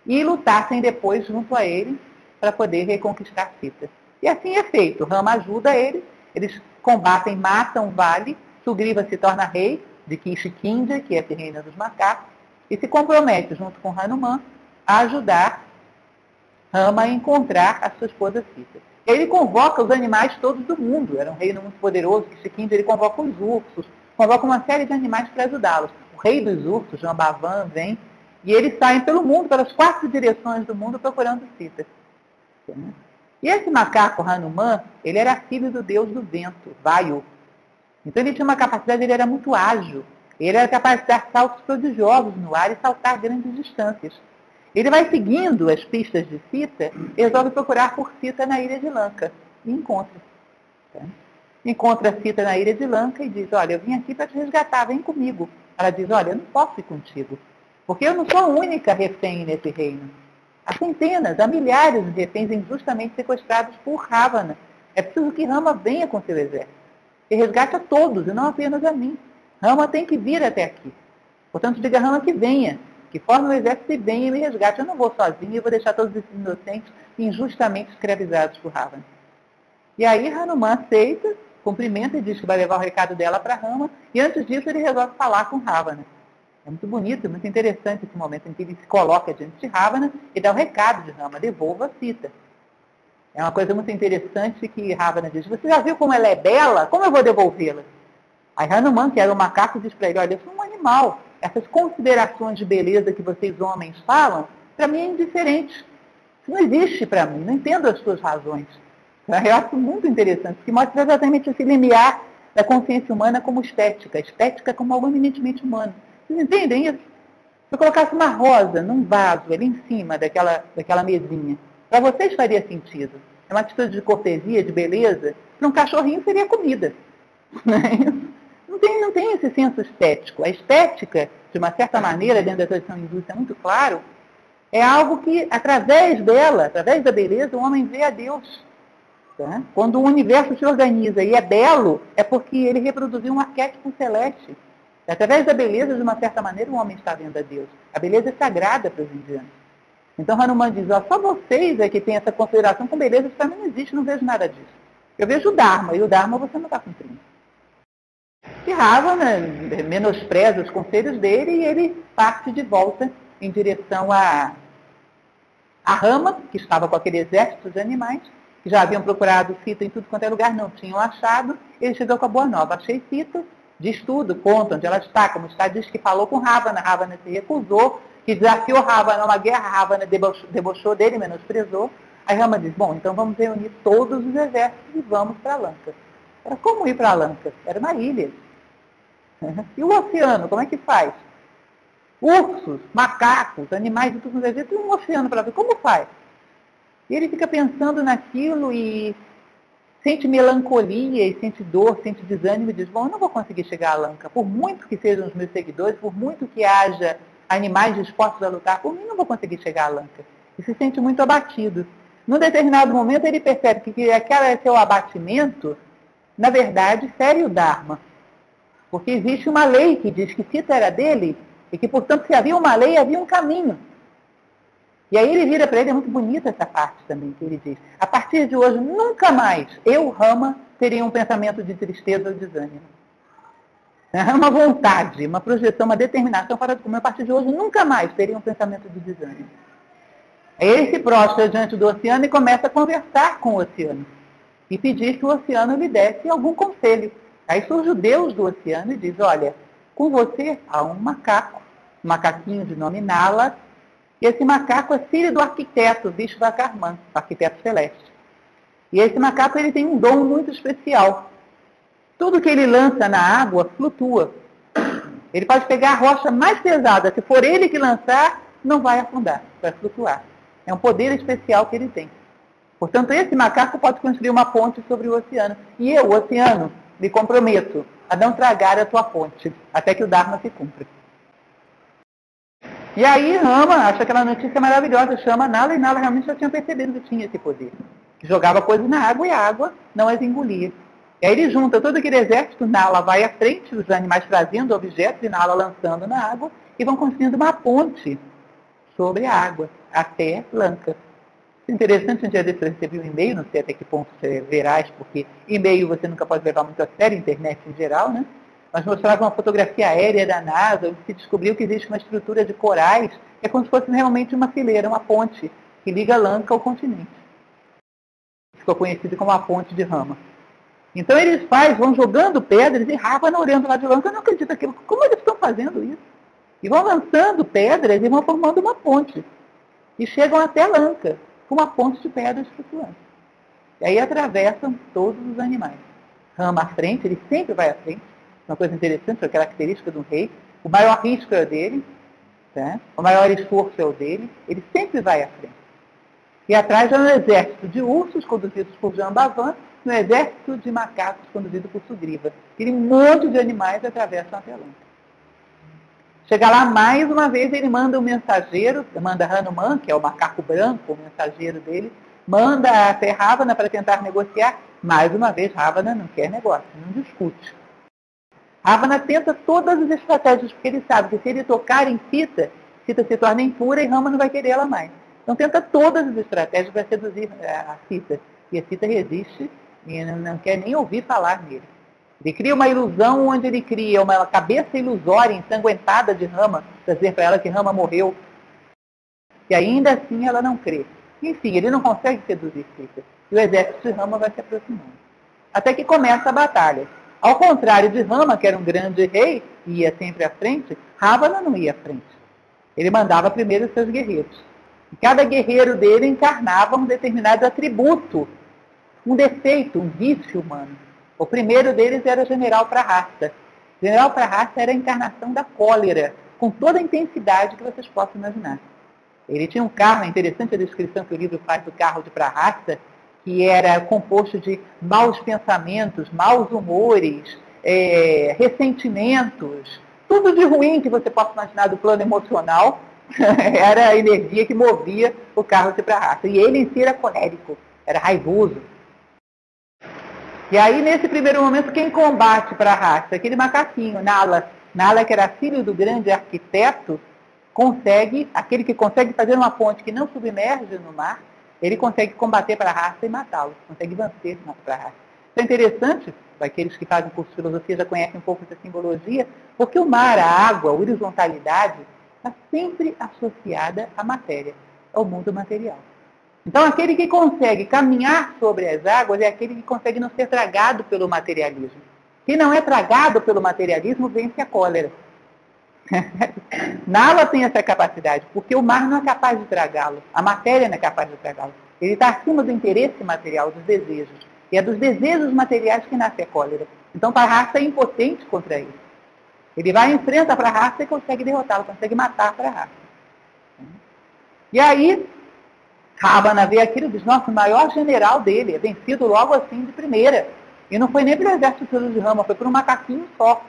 [SPEAKER 1] e lutassem depois junto a ele para poder reconquistar Sita. E assim é feito. Rama ajuda eles, eles combatem, matam Vale, Sugriva se torna rei de Kishikindya, que é esse reino dos macacos, e se compromete junto com Hanuman a ajudar Rama a encontrar a sua esposa Sita. Ele convoca os animais todos do mundo. Era um reino muito poderoso, que ele convoca os ursos, convoca uma série de animais para ajudá-los. O rei dos ursos, Jambavan, vem, e eles saem pelo mundo, pelas quatro direções do mundo, procurando Sita. E esse macaco Hanuman, ele era filho do deus do vento, Vayu. Então ele tinha uma capacidade, ele era muito ágil. Ele era capaz de dar saltos prodigiosos no ar e saltar grandes distâncias. Ele vai seguindo as pistas de Sita e resolve procurar por Sita na ilha de Lanka. E encontra. Tá? Encontra Sita na ilha de Lanka e diz, olha, eu vim aqui para te resgatar, vem comigo. Ela diz, olha, eu não posso ir contigo, porque eu não sou a única refém nesse reino. Há centenas, há milhares de reféns injustamente sequestrados por Ravana. É preciso que Rama venha com seu exército. E resgate a todos, e não apenas a mim. Rama tem que vir até aqui. Portanto, diga a Rama que venha que forma o exército e venha e me resgate. Eu não vou sozinho e vou deixar todos esses inocentes injustamente escravizados por Ravan. E aí Hanuman aceita, cumprimenta e diz que vai levar o recado dela para Rama, e antes disso ele resolve falar com Ravana. É muito bonito, muito interessante esse momento em que ele se coloca diante de Ravana e dá o recado de Rama, devolva a cita. É uma coisa muito interessante que Ravana diz, você já viu como ela é bela? Como eu vou devolvê-la? Aí Hanuman, que era um macaco, diz para ele, olha, eu sou um animal, essas considerações de beleza que vocês homens falam, para mim é indiferente. Isso não existe para mim, não entendo as suas razões. Eu acho muito interessante, que mostra exatamente esse limiar da consciência humana como estética, estética como algo eminentemente humano. Vocês entendem isso? Se eu colocasse uma rosa num vaso ali em cima daquela, daquela mesinha, para vocês faria sentido. É uma atitude de cortesia, de beleza. Para um cachorrinho seria comida. Não é isso? Não tem, não tem esse senso estético. A estética, de uma certa maneira, dentro da tradição hindu, é muito claro, é algo que, através dela, através da beleza, o homem vê a Deus. Tá? Quando o universo se organiza e é belo, é porque ele reproduziu um arquétipo celeste. Através da beleza, de uma certa maneira, o homem está vendo a Deus. A beleza é sagrada para os indianos. Então Hanuman diz, ó, só vocês é que têm essa consideração com beleza, isso para mim não existe, não vejo nada disso. Eu vejo o Dharma, e o Dharma você não está cumprindo. E Ravana menospreza os conselhos dele e ele parte de volta em direção a, a Rama, que estava com aquele exército de animais, que já haviam procurado Sita em tudo quanto é lugar, não tinham achado. Ele chegou com a boa nova. Achei Sita, diz tudo, conta onde ela está, como está, diz que falou com Ravana, Ravana se recusou, que desafiou Ravana a uma guerra, Ravana debochou, debochou dele, menosprezou. Aí Rama diz, bom, então vamos reunir todos os exércitos e vamos para Lanka. Era como ir para Lanka? Era uma ilha. E o oceano, como é que faz? Ursos, macacos, animais e tudo mais. Tem um oceano para ver. Como faz? E ele fica pensando naquilo e sente melancolia e sente dor, sente desânimo e diz, bom, eu não vou conseguir chegar a Lanka. Por muito que sejam os meus seguidores, por muito que haja animais dispostos a lutar por mim, não vou conseguir chegar a Lanka. E se sente muito abatido. Num determinado momento ele percebe que aquele seu abatimento, na verdade, fere o Dharma. Porque existe uma lei que diz que Sita era dele e que, portanto, se havia uma lei, havia um caminho. E aí ele vira para ele, é muito bonita essa parte também que ele diz. A partir de hoje, nunca mais eu, Rama, teria um pensamento de tristeza ou desânimo. É uma vontade, uma projeção, uma determinação para comer. A partir de hoje, nunca mais teria um pensamento de desânimo. Aí ele se prostra diante do oceano e começa a conversar com o oceano. E pedir que o oceano lhe desse algum conselho. Aí surge o Deus do oceano e diz, olha, com você há um macaco, um macaquinho de nome Nala, e esse macaco é filho do arquiteto Vishvakarman, arquiteto celeste. E esse macaco ele tem um dom muito especial. Tudo que ele lança na água flutua. Ele pode pegar a rocha mais pesada, se for ele que lançar, não vai afundar, vai flutuar. É um poder especial que ele tem. Portanto, esse macaco pode construir uma ponte sobre o oceano. E eu, o oceano, me comprometo a não tragar a tua ponte, até que o Dharma se cumpra. E aí Rama acha aquela notícia maravilhosa, chama Nala, e Nala realmente já tinha percebido que tinha esse poder. Jogava coisas na água e a água não as engolia. E aí ele junta todo aquele exército, Nala vai à frente, os animais trazendo objetos e Nala lançando na água, e vão construindo uma ponte sobre a água, até Lanka. Interessante, um dia desse eu recebi um e-mail, não sei até que ponto você verás, porque e-mail você nunca pode levar muito a sério, internet em geral, né? Mas mostrava uma fotografia aérea da NASA, onde se descobriu que existe uma estrutura de corais, que é como se fosse realmente uma fileira, uma ponte, que liga Lanka ao continente. Ficou conhecido como a ponte de Rama. Então eles faz, vão jogando pedras e Ravana olhando lá de Lanka, não acredito aquilo. Como eles estão fazendo isso? E vão lançando pedras e vão formando uma ponte. E chegam até Lanka, com uma ponte de pedras flutuantes. E aí atravessam todos os animais. Rama à frente, ele sempre vai à frente, uma coisa interessante, uma característica do rei. O maior risco é o dele, tá? o maior esforço é o dele, ele sempre vai à frente. E atrás é um exército de ursos conduzidos por Jambavan, um exército de macacos conduzido por Sugriva. E um monte de animais atravessam a Telândia. Chega lá mais uma vez, ele manda um mensageiro, manda Hanuman, que é o macaco branco, o mensageiro dele, manda até Ravana para tentar negociar. Mais uma vez, Ravana não quer negócio, não discute. Ravana tenta todas as estratégias, porque ele sabe que se ele tocar em Sita, Sita se torna impura e Rama não vai querer ela mais. Então tenta todas as estratégias para seduzir eh, a Sita. E a Sita resiste e não quer nem ouvir falar nele. Ele cria uma ilusão onde ele cria uma cabeça ilusória, ensanguentada de Rama, para dizer para ela que Rama morreu. E ainda assim ela não crê. Enfim, ele não consegue seduzir Sita. E o exército de Rama vai se aproximando. Até que começa a batalha. Ao contrário de Rama, que era um grande rei, e ia sempre à frente, Ravana não ia à frente. Ele mandava primeiro os seus guerreiros. E cada guerreiro dele encarnava um determinado atributo, um defeito, um vício humano. O primeiro deles era o general Prahasta. O general Prahasta era a encarnação da cólera, com toda a intensidade que vocês possam imaginar. Ele tinha um carro, é interessante a descrição que o livro faz do carro de Prahasta, que era composto de maus pensamentos, maus humores, é, ressentimentos, tudo de ruim que você possa imaginar do plano emocional, era a energia que movia o carro de Prahasta. E ele em si era colérico, era raivoso. E aí, nesse primeiro momento, quem combate Prahasta? Aquele macaquinho, Nala. Nala, que era filho do grande arquiteto, consegue, aquele que consegue fazer uma ponte que não submerge no mar, ele consegue combater para a raça e matá-lo, consegue vencer para a raça. Isso é interessante, aqueles que fazem curso de filosofia já conhecem um pouco essa simbologia, porque o mar, a água, a horizontalidade, está sempre associada à matéria, ao mundo material. Então, aquele que consegue caminhar sobre as águas é aquele que consegue não ser tragado pelo materialismo. Quem não é tragado pelo materialismo vence a cólera. Nala tem essa capacidade, porque o mar não é capaz de tragá-lo, a matéria não é capaz de tragá-lo. Ele está acima do interesse material, dos desejos. E é dos desejos materiais que nasce a cólera. Então, a raça é impotente contra isso. Ele vai enfrenta para a raça e consegue derrotá-lo, consegue matar para a raça. E aí, Rabana vê aquilo e diz, nossa, o maior general dele é vencido logo assim de primeira. E não foi nem pelo exército de Rama, foi por um macaquinho só.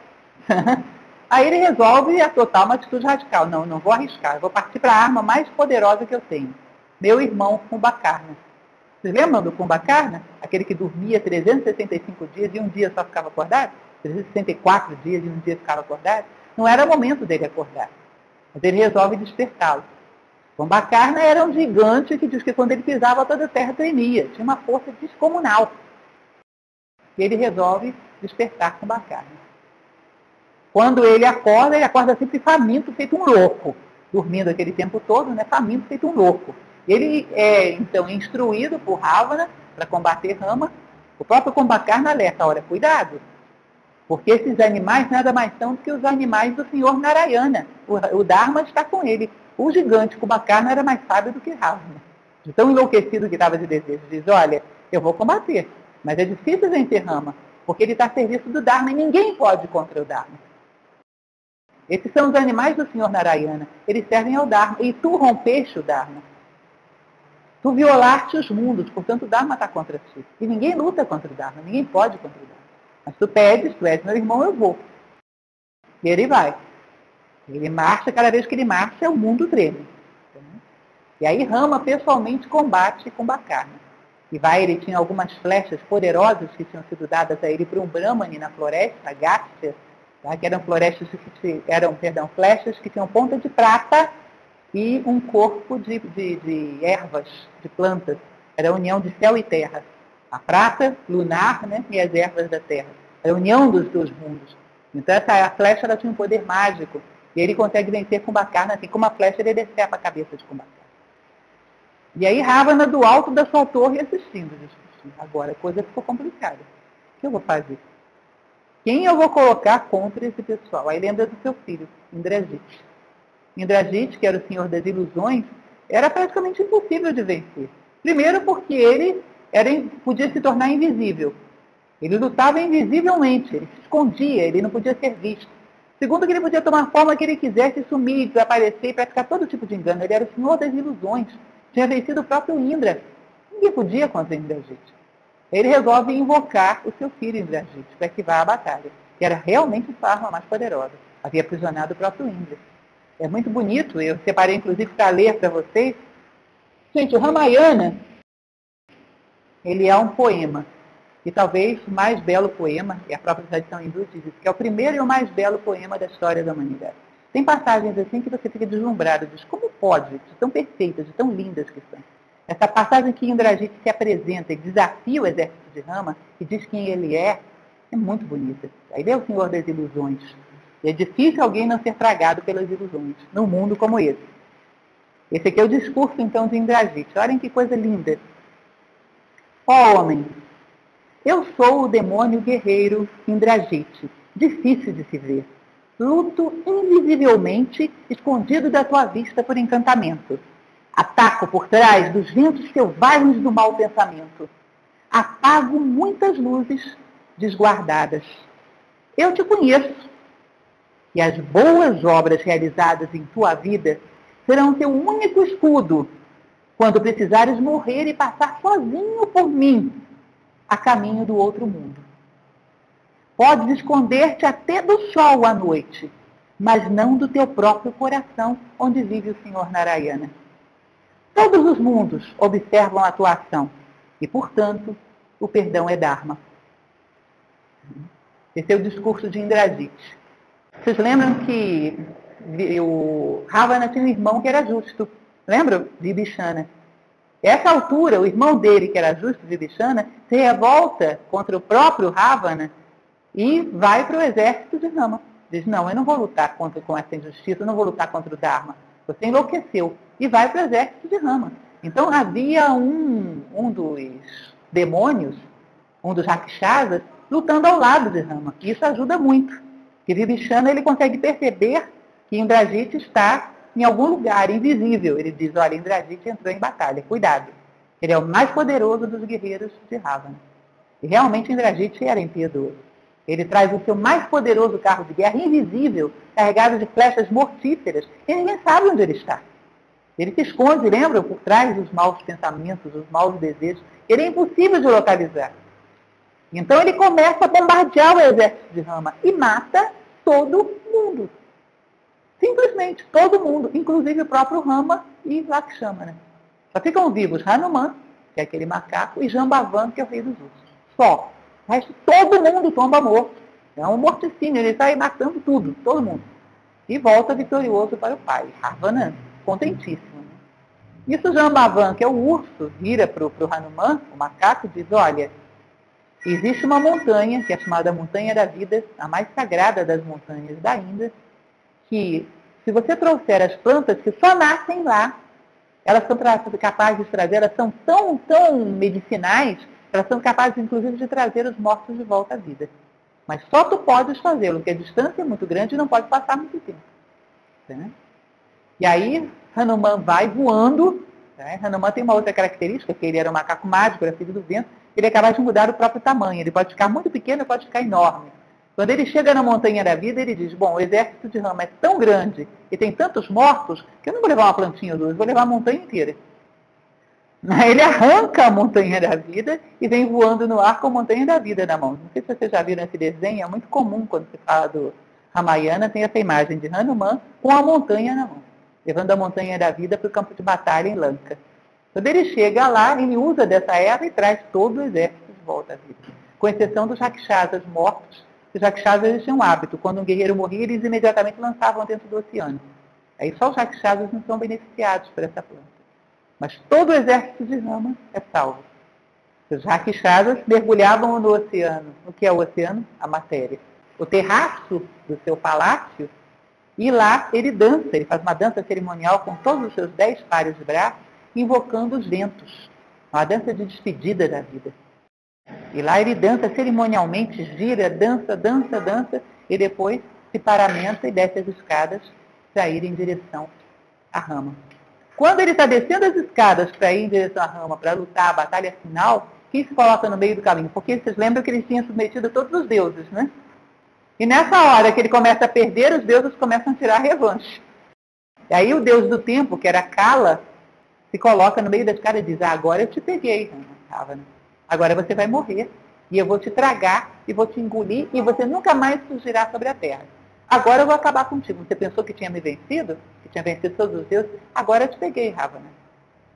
[SPEAKER 1] Aí ele resolve adotar uma atitude radical. Não, não vou arriscar, vou partir para a arma mais poderosa que eu tenho. Meu irmão Kumbakarna. Vocês lembram do Kumbakarna? Aquele que dormia 365 dias e um dia só ficava acordado? 364 dias e um dia ficava acordado? Não era momento dele acordar. Mas ele resolve despertá-lo. Kumbakarna era um gigante que diz que quando ele pisava toda a terra tremia. Tinha uma força descomunal. E ele resolve despertar Kumbakarna. Quando ele acorda, ele acorda sempre faminto, feito um louco. Dormindo aquele tempo todo, né? Faminto, feito um louco. Ele é, então, instruído por Ravana para combater Rama. O próprio Kumbhakarna alerta, olha, cuidado, porque esses animais nada mais são do que os animais do senhor Narayana. O, o Dharma está com ele. O gigante Kumbhakarna era mais sábio do que Ravana. De tão enlouquecido que estava de desejo. Diz, olha, eu vou combater, mas é difícil vencer Rama, porque ele está a serviço do Dharma e ninguém pode contra o Dharma. Esses são os animais do senhor Narayana. Eles servem ao Dharma. E tu rompeste o Dharma. Tu violaste os mundos, portanto o Dharma está contra ti. E ninguém luta contra o Dharma, ninguém pode contra o Dharma. Mas tu pedes, tu és meu irmão, eu vou. E ele vai. Ele marcha, cada vez que ele marcha, o mundo treme. E aí Rama pessoalmente combate com Bacarna. E vai, ele tinha algumas flechas poderosas que tinham sido dadas a ele por um Brahmani na floresta, Gátia, tá? que eram florestas que eram, perdão, flechas que tinham ponta de prata e um corpo de, de, de ervas, de plantas. Era a união de céu e terra. A prata lunar né, e as ervas da terra. Era a união dos dois mundos. Então essa a flecha ela tinha um poder mágico. E ele consegue vencer com bacana, assim como a flecha ele decepa a cabeça de Kumbhakarna. E aí Ravana do alto da sua torre assistindo. Agora a coisa ficou complicada. O que eu vou fazer? Quem eu vou colocar contra esse pessoal? Aí lembra do seu filho, Indrajit. Indrajit, que era o senhor das ilusões, era praticamente impossível de vencer. Primeiro porque ele era, podia se tornar invisível. Ele lutava invisivelmente, ele se escondia, ele não podia ser visto. Segundo que ele podia tomar a forma que ele quisesse, sumir, desaparecer e praticar todo tipo de engano. Ele era o senhor das ilusões. Tinha vencido o próprio Indra. Ninguém podia contra Indrajit. Ele resolve invocar o seu filho Indrajit para que vá à batalha, que era realmente sua arma mais poderosa. Havia aprisionado o próprio Indra. É muito bonito, eu separei inclusive para ler para vocês. Gente, o Ramayana, ele é um poema. E talvez o mais belo poema, e a própria tradição hindu diz isso, que é o primeiro e o mais belo poema da história da humanidade. Tem passagens assim que você fica deslumbrado, diz como pode, de tão perfeitas, de tão lindas que são. Essa passagem que Indrajit se apresenta e desafia o exército de Rama e diz quem ele é, é muito bonita. Ele é o senhor das ilusões, e é difícil alguém não ser tragado pelas ilusões, num mundo como esse. Esse aqui é o discurso, então, de Indrajit. Olhem que coisa linda. Ó oh, homem, eu sou o demônio guerreiro Indrajit, difícil de se ver. Luto invisivelmente, escondido da tua vista por encantamento. Ataco por trás dos ventos selvagens do mau pensamento. Apago muitas luzes desguardadas. Eu te conheço e as boas obras realizadas em tua vida serão teu único escudo quando precisares morrer e passar sozinho por mim a caminho do outro mundo. Podes esconder-te até do sol à noite, mas não do teu próprio coração, onde vive o Senhor Narayana. Todos os mundos observam a tua ação e, portanto, o perdão é Dharma. Esse é o discurso de Indrajit. Vocês lembram que o Ravana tinha um irmão que era justo. Lembram? Vibhishana. Essa altura, o irmão dele, que era justo de se revolta contra o próprio Ravana e vai para o exército de Rama. Diz, não, eu não vou lutar contra, com essa injustiça, eu não vou lutar contra o Dharma. Você enlouqueceu. E vai para o exército de Rama. Então havia um, um dos demônios, um dos rakshasas, lutando ao lado de Rama. Isso ajuda muito. E Vibhishana ele consegue perceber que Indrajit está em algum lugar invisível. Ele diz, olha, Indrajit entrou em batalha, cuidado. Ele é o mais poderoso dos guerreiros de Ravana. E realmente Indrajit era impiedoso. Ele traz o seu mais poderoso carro de guerra, invisível, carregado de flechas mortíferas, e ninguém sabe onde ele está. Ele se esconde, lembra, por trás dos maus pensamentos, dos maus desejos. Ele é impossível de localizar. Então ele começa a bombardear o exército de Rama e mata todo mundo. Simplesmente todo mundo, inclusive o próprio Rama e Lakshmana. Só ficam vivos Hanuman, que é aquele macaco, e Jambavan, que é o rei dos ursos. Só. O resto, todo mundo tomba morto. É um morticínio, ele sai matando tudo, todo mundo. E volta vitorioso para o pai. Ravana, contentíssimo. Né? Isso Jambavan, que é o urso, vira para o Hanuman, o macaco, e diz, olha, existe uma montanha, que é chamada Montanha da Vida, a mais sagrada das montanhas da Índia, que se você trouxer as plantas que só nascem lá, elas são capazes de trazer, elas são tão, tão medicinais elas são capazes, inclusive, de trazer os mortos de volta à vida. Mas só tu podes fazê-lo, porque a distância é muito grande e não pode passar muito tempo. Né? E aí, Hanuman vai voando. Né? Hanuman tem uma outra característica, que ele era um macaco mágico, era filho do vento. Ele é capaz de mudar o próprio tamanho. Ele pode ficar muito pequeno pode ficar enorme. Quando ele chega na montanha da vida, ele diz, bom, o exército de Rama é tão grande e tem tantos mortos que eu não vou levar uma plantinha ou duas, vou levar a montanha inteira. Ele arranca a montanha da vida e vem voando no ar com a montanha da vida na mão. Não sei se vocês já viram esse desenho, é muito comum quando se fala do Ramayana, tem essa imagem de Hanuman com a montanha na mão, levando a montanha da vida para o campo de batalha em Lanka. Quando ele chega lá, ele usa dessa erva e traz todo o exército de volta à vida. Com exceção dos rakshasas mortos, os rakshasas tinham um hábito. Quando um guerreiro morria, eles imediatamente lançavam dentro do oceano. Aí só os rakshasas não são beneficiados por essa planta. Mas todo o exército de Rama é salvo. Os rakshasas mergulhavam no oceano. O que é o oceano? A matéria. O terraço do seu palácio, e lá ele dança, ele faz uma dança cerimonial com todos os seus dez pares de braços, invocando os ventos. Uma dança de despedida da vida. E lá ele dança cerimonialmente, gira, dança, dança, dança, e depois se paramenta e desce as escadas para ir em direção à rama. Quando ele está descendo as escadas para ir em direção à rama, para lutar a batalha final, quem se coloca no meio do caminho? Porque vocês lembram que ele tinha submetido todos os deuses, né? E nessa hora que ele começa a perder, os deuses começam a tirar a revanche. E aí o deus do tempo, que era Kala, se coloca no meio da escada e diz, ah, agora eu te peguei, Ravana. Agora você vai morrer. E eu vou te tragar e vou te engolir e você nunca mais surgirá sobre a terra. Agora eu vou acabar contigo. Você pensou que tinha me vencido? Que tinha vencido todos os deuses? Agora eu te peguei, Ravana.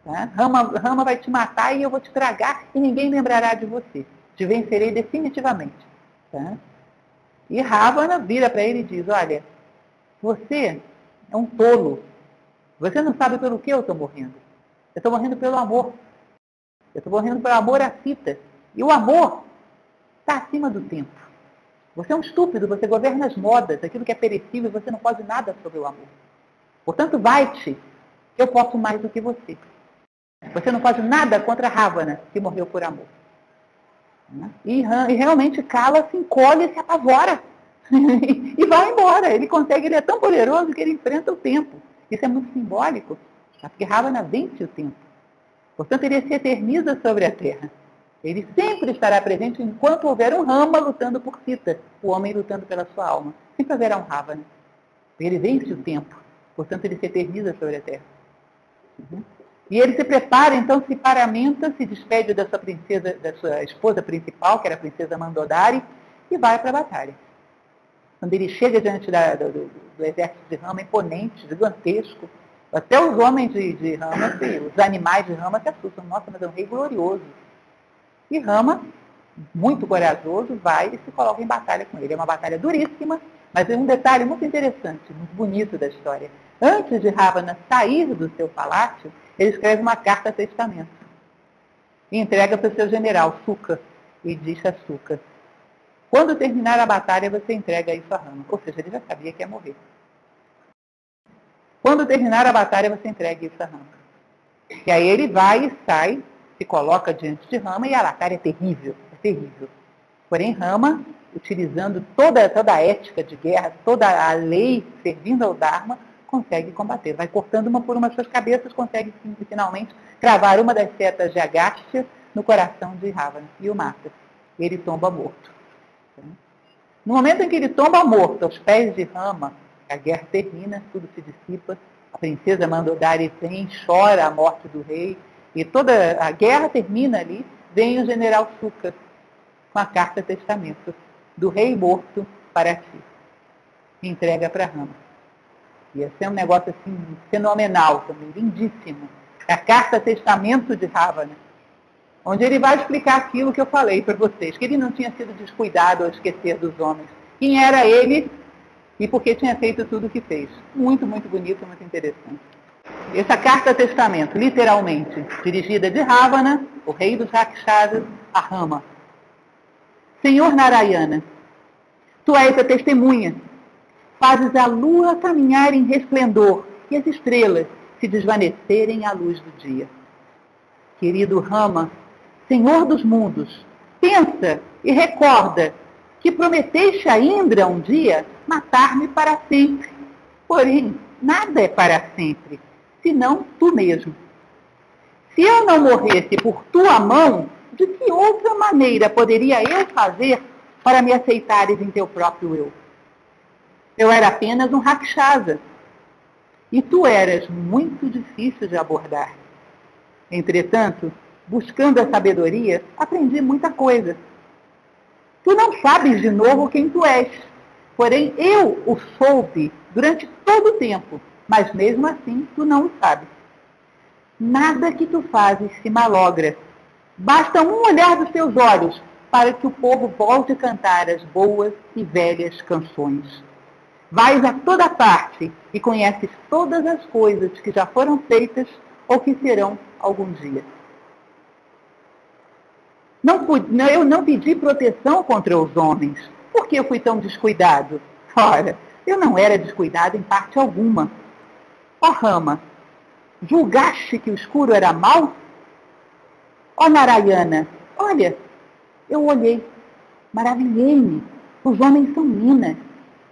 [SPEAKER 1] Tá? Rama, Rama vai te matar e eu vou te tragar e ninguém lembrará de você. Te vencerei definitivamente. Tá? E Ravana vira para ele e diz, olha, você é um tolo. Você não sabe pelo que eu estou morrendo. Eu estou morrendo pelo amor. Eu estou morrendo pelo amor à fita. E o amor está acima do tempo. Você é um estúpido, você governa as modas, aquilo que é perecível, você não pode nada sobre o amor. Portanto, vai-te, eu posso mais do que você. Você não pode nada contra Ravana, que morreu por amor. E, e realmente Kala se encolhe se apavora. e vai embora. Ele consegue, ele é tão poderoso que ele enfrenta o tempo. Isso é muito simbólico, porque Ravana vence o tempo. Portanto, ele se eterniza sobre a terra. Ele sempre estará presente enquanto houver um Rama lutando por Sita, o homem lutando pela sua alma. Sempre haverá um Ravana. Ele vence o tempo. Portanto, ele se eterniza sobre a terra. Uhum. E ele se prepara, então se paramenta, se despede da sua princesa, da sua esposa principal, que era a princesa Mandodari, e vai para a batalha. Quando ele chega diante da, do, do, do, exército de Rama, imponente, gigantesco, até os homens de, de Rama, os animais de Rama se assustam. Nossa, mas é um rei glorioso. E Rama, muito corajoso, vai e se coloca em batalha com ele. É uma batalha duríssima, mas é um detalhe muito interessante, muito bonito da história. Antes de Ravana sair do seu palácio, ele escreve uma carta a testamento e entrega para o seu general, Suka, e diz a Suka, quando terminar a batalha, você entrega isso a Rama. Ou seja, ele já sabia que ia morrer. Quando terminar a batalha, você entrega isso a Rama. E aí ele vai e sai, se coloca diante de Rama e a batalha é terrível, é terrível. Porém, Rama, utilizando toda, toda a ética de guerra, toda a lei servindo ao Dharma, consegue combater. Vai cortando uma por uma suas cabeças, consegue finalmente cravar uma das setas de Agastya no coração de Ravana e o mata. Ele tomba morto. No momento em que ele tomba morto aos pés de Rama, a guerra termina, tudo se dissipa, a princesa Mandodari vem, chora a morte do rei, e toda a guerra termina ali, vem o general Suka com a carta testamento do rei morto para ti. Entrega para Rama. Ia ser um negócio assim fenomenal também, lindíssimo. É a carta testamento de Ravana, onde ele vai explicar aquilo que eu falei para vocês, que ele não tinha sido descuidado ou esquecer dos homens. Quem era ele e por que tinha feito tudo o que fez. Muito, muito bonito, muito interessante. Essa carta testamento, literalmente, dirigida de Ravana, o rei dos Rakshasas, a Rama. Senhor Narayana, tu és a testemunha fazes a lua caminhar em resplendor e as estrelas se desvanecerem à luz do dia. Querido Rama, Senhor dos mundos, pensa e recorda que prometeste a Indra um dia matar-me para sempre. Porém, nada é para sempre, senão tu mesmo. Se eu não morresse por tua mão, de que outra maneira poderia eu fazer para me aceitares em teu próprio eu? Eu era apenas um rakshasa. E tu eras muito difícil de abordar. Entretanto, buscando a sabedoria, aprendi muita coisa. Tu não sabes de novo quem tu és. Porém, eu o soube durante todo o tempo, mas mesmo assim tu não o sabes. Nada que tu fazes se malogra. Basta um olhar dos teus olhos para que o povo volte a cantar as boas e velhas canções. Vais a toda parte e conheces todas as coisas que já foram feitas ou que serão algum dia. Não, eu não pedi proteção contra os homens. Por que eu fui tão descuidado? Ora, eu não era descuidado em parte alguma. Ó oh, Rama, julgaste que o escuro era mau? Ó oh, Narayana, olha, eu olhei, maravilhei-me. Os homens são minas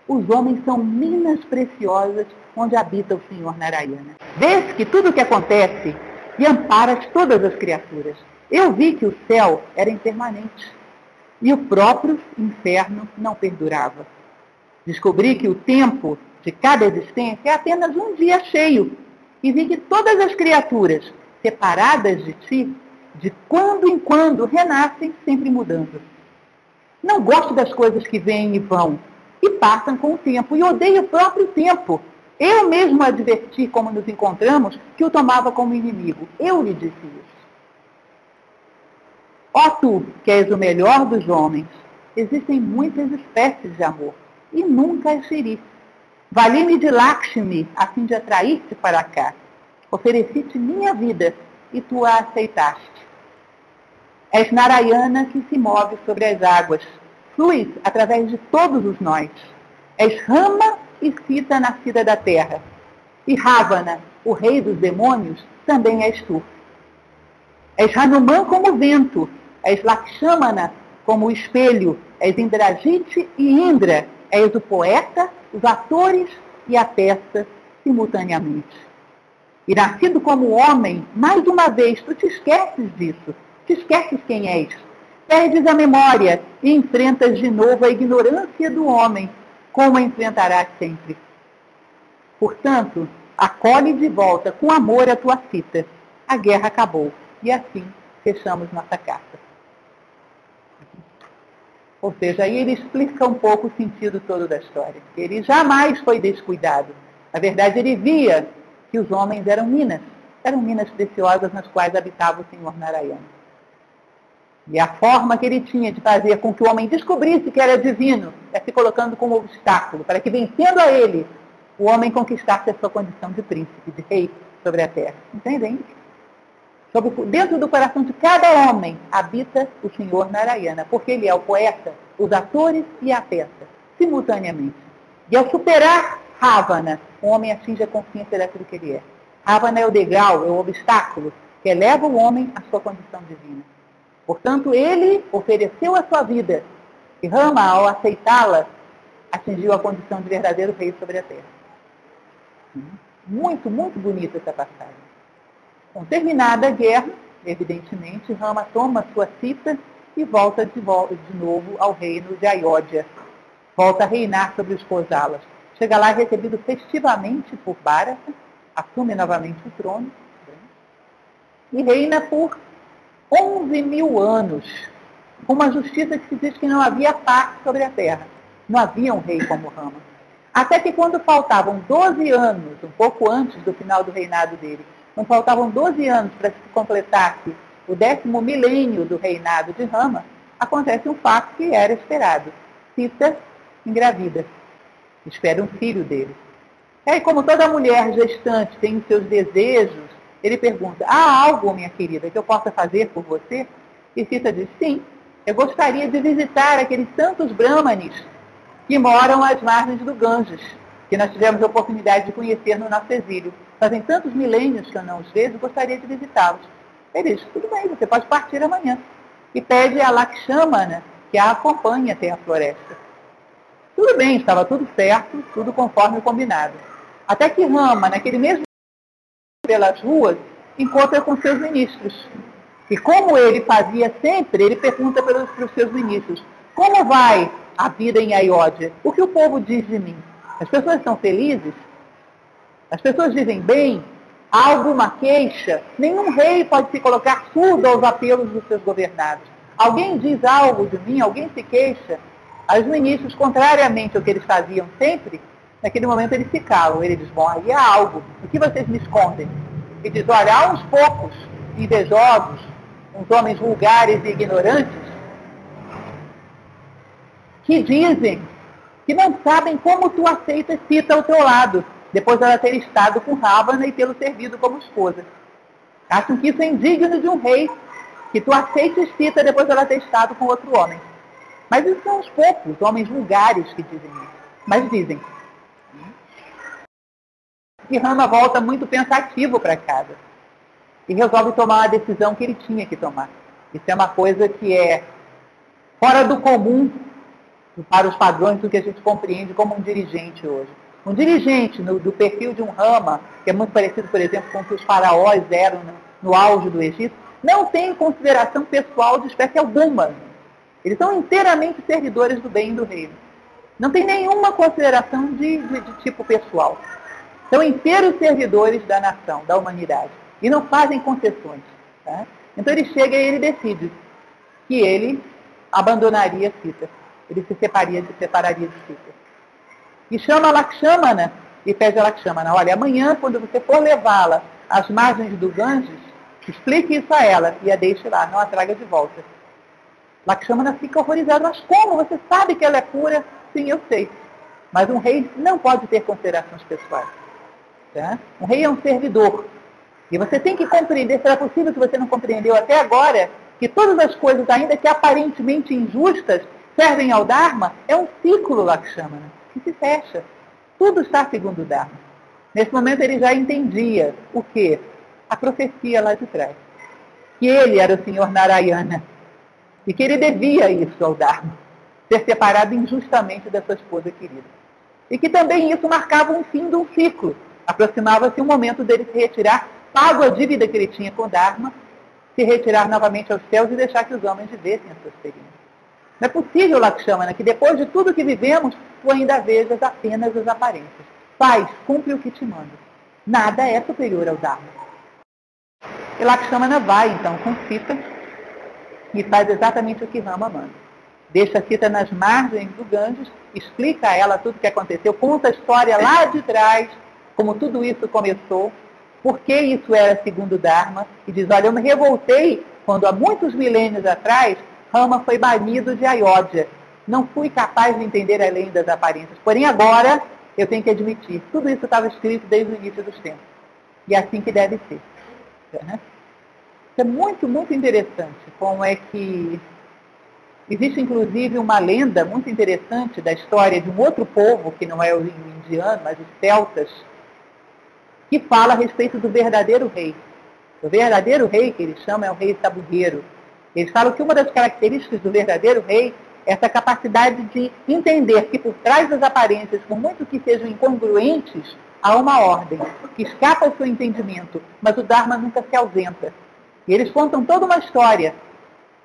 [SPEAKER 1] os homens são minas preciosas onde habita o Senhor Narayana. Vês que tudo o que acontece e amparas todas as criaturas. Eu vi que o céu era impermanente e o próprio inferno não perdurava. Descobri que o tempo de cada existência é apenas um dia cheio e vi que todas as criaturas separadas de ti, de quando em quando renascem, sempre mudando. Não gosto das coisas que vêm e vão, e passam com o tempo. E odeio o próprio tempo. Eu mesmo adverti, como nos encontramos, que o tomava como inimigo. Eu lhe disse isso. Ó tu, que és o melhor dos homens, existem muitas espécies de amor, e nunca as feri. Vali-me de Lakshmi, a fim de atrair-te para cá. Ofereci-te minha vida, e tu a aceitaste. És Narayana que se move sobre as águas, fluis através de todos os nós. És Rama e Sita nascida da terra. E Ravana, o rei dos demônios, também és tu. És Hanuman como vento, és Lakshmana como o espelho, és Indrajit e Indra, és o poeta, os atores e a peça simultaneamente. E nascido como homem, mais uma vez, tu te esqueces disso, te esqueces quem és, perdes a memória e enfrentas de novo a ignorância do homem, como a enfrentarás sempre. Portanto, acolhe de volta com amor a tua fita. A guerra acabou. E assim fechamos nossa carta. Ou seja, aí ele explica um pouco o sentido todo da história. Ele jamais foi descuidado. Na verdade, ele via que os homens eram minas, eram minas preciosas nas quais habitava o Senhor Narayana. E a forma que ele tinha de fazer com que o homem descobrisse que era divino é se colocando como obstáculo, para que vencendo a ele, o homem conquistasse a sua condição de príncipe, de rei sobre a terra. Entendem? Dentro do coração de cada homem habita o Senhor Narayana, porque ele é o poeta, os atores e a peça, simultaneamente. E ao superar Ravana, o homem atinge a consciência daquilo que ele é. Ravana é o degrau, é o obstáculo que eleva o homem à sua condição divina. Portanto, ele ofereceu a sua vida e Rama, ao aceitá-la, atingiu a condição de verdadeiro rei sobre a terra. Muito, muito bonita essa passagem. Com terminada a guerra, evidentemente, Rama toma sua cita e volta de, de novo ao reino de Ayodhya. Volta a reinar sobre os Kosalas. Chega lá recebido festivamente por Bharata, assume novamente o trono e reina por 11 mil anos, com uma justiça que se diz que não havia paz sobre a terra. Não havia um rei como Rama. Até que quando faltavam 12 anos, um pouco antes do final do reinado dele, quando faltavam 12 anos para se completasse o décimo milênio do reinado de Rama, acontece um fato que era esperado. Sita engravida. Espera um filho dele. E aí, como toda mulher gestante tem os seus desejos, ele pergunta, há algo, minha querida, que eu possa fazer por você? E Sita diz, sim, eu gostaria de visitar aqueles santos brahmanes que moram às margens do Ganges, que nós tivemos a oportunidade de conhecer no nosso exílio. Fazem tantos milênios que eu não os vejo, gostaria de visitá-los. Ele diz, tudo bem, você pode partir amanhã. E pede a Lakshmana que a acompanhe até a floresta. Tudo bem, estava tudo certo, tudo conforme combinado. Até que Rama, naquele mesmo pelas ruas, encontra com seus ministros. E como ele fazia sempre, ele pergunta para os seus ministros, como vai a vida em Ayodhya. O que o povo diz de mim? As pessoas estão felizes? As pessoas dizem bem? Há alguma queixa? Nenhum rei pode se colocar surdo aos apelos dos seus governados. Alguém diz algo de mim? Alguém se queixa? Os ministros, contrariamente ao que eles faziam sempre, naquele momento eles se calam. Ele diz, bom, aí há algo. O que vocês me escondem? E diz, olha, há uns poucos invejosos, uns homens vulgares e ignorantes, que dizem que não sabem como tu aceitas Sita ao teu lado, depois dela ter estado com Ravana e tê-lo servido como esposa. Acham que isso é indigno de um rei, que tu aceites Sita depois dela ter estado com outro homem. Mas isso são os poucos homens vulgares que dizem isso. Mas dizem. E Rama volta muito pensativo para casa. E resolve tomar a decisão que ele tinha que tomar. Isso é uma coisa que é fora do comum para os padrões do que a gente compreende como um dirigente hoje. Um dirigente no, do perfil de um Rama, que é muito parecido, por exemplo, com o que os faraós eram no, no auge do Egito, não tem consideração pessoal de espécie alguma. Eles são inteiramente servidores do bem e do reino. Não tem nenhuma consideração de, de, de tipo pessoal. São inteiros servidores da nação, da humanidade. E não fazem concessões. Tá? Então ele chega e ele decide que ele abandonaria Cita ele se separaria, se separaria de Sita. E chama Lakshmana e pede a Lakshmana, olha, amanhã, quando você for levá-la às margens do Ganges, explique isso a ela e a deixe lá, não a traga de volta. Lakshmana fica horrorizado, mas como? Você sabe que ela é pura? Sim, eu sei. Mas um rei não pode ter considerações pessoais. Tá? Um rei é um servidor. E você tem que compreender, será possível que você não compreendeu até agora, que todas as coisas, ainda que aparentemente injustas, servem ao Dharma, é um ciclo Lakshmana, que se fecha. Tudo está segundo o Dharma. Nesse momento ele já entendia o que? A profecia lá de trás. Que ele era o Senhor Narayana. E que ele devia isso ao Dharma. Ser separado injustamente da sua esposa querida. E que também isso marcava um fim de um ciclo. Aproximava-se o momento dele se retirar, pago a dívida que ele tinha com o Dharma, se retirar novamente aos céus e deixar que os homens vivessem a sua experiência. Não é possível, Lakshmana, que depois de tudo que vivemos, tu ainda vejas apenas as aparências. Faz, cumpre o que te mando. Nada é superior ao Dharma. E Lakshmana vai, então, com Sita e faz exatamente o que Rama manda. Deixa Sita nas margens do Ganges, explica a ela tudo o que aconteceu, conta a história lá de trás, como tudo isso começou, por que isso era segundo Dharma, e diz, olha, eu me revoltei quando há muitos milênios atrás Rama foi banido de Ayodhya. Não fui capaz de entender além das aparências. Porém, agora eu tenho que admitir. Tudo isso estava escrito desde o início dos tempos. E é assim que deve ser. Né? é muito, muito interessante como é que existe inclusive uma lenda muito interessante da história de um outro povo, que não é o indiano, mas os celtas, que fala a respeito do verdadeiro rei. O verdadeiro rei, que eles chamam, é o rei sabugueiro. Eles falam que uma das características do verdadeiro rei é essa capacidade de entender que por trás das aparências, por muito que sejam incongruentes, há uma ordem que escapa ao seu entendimento, mas o Dharma nunca se ausenta. E eles contam toda uma história.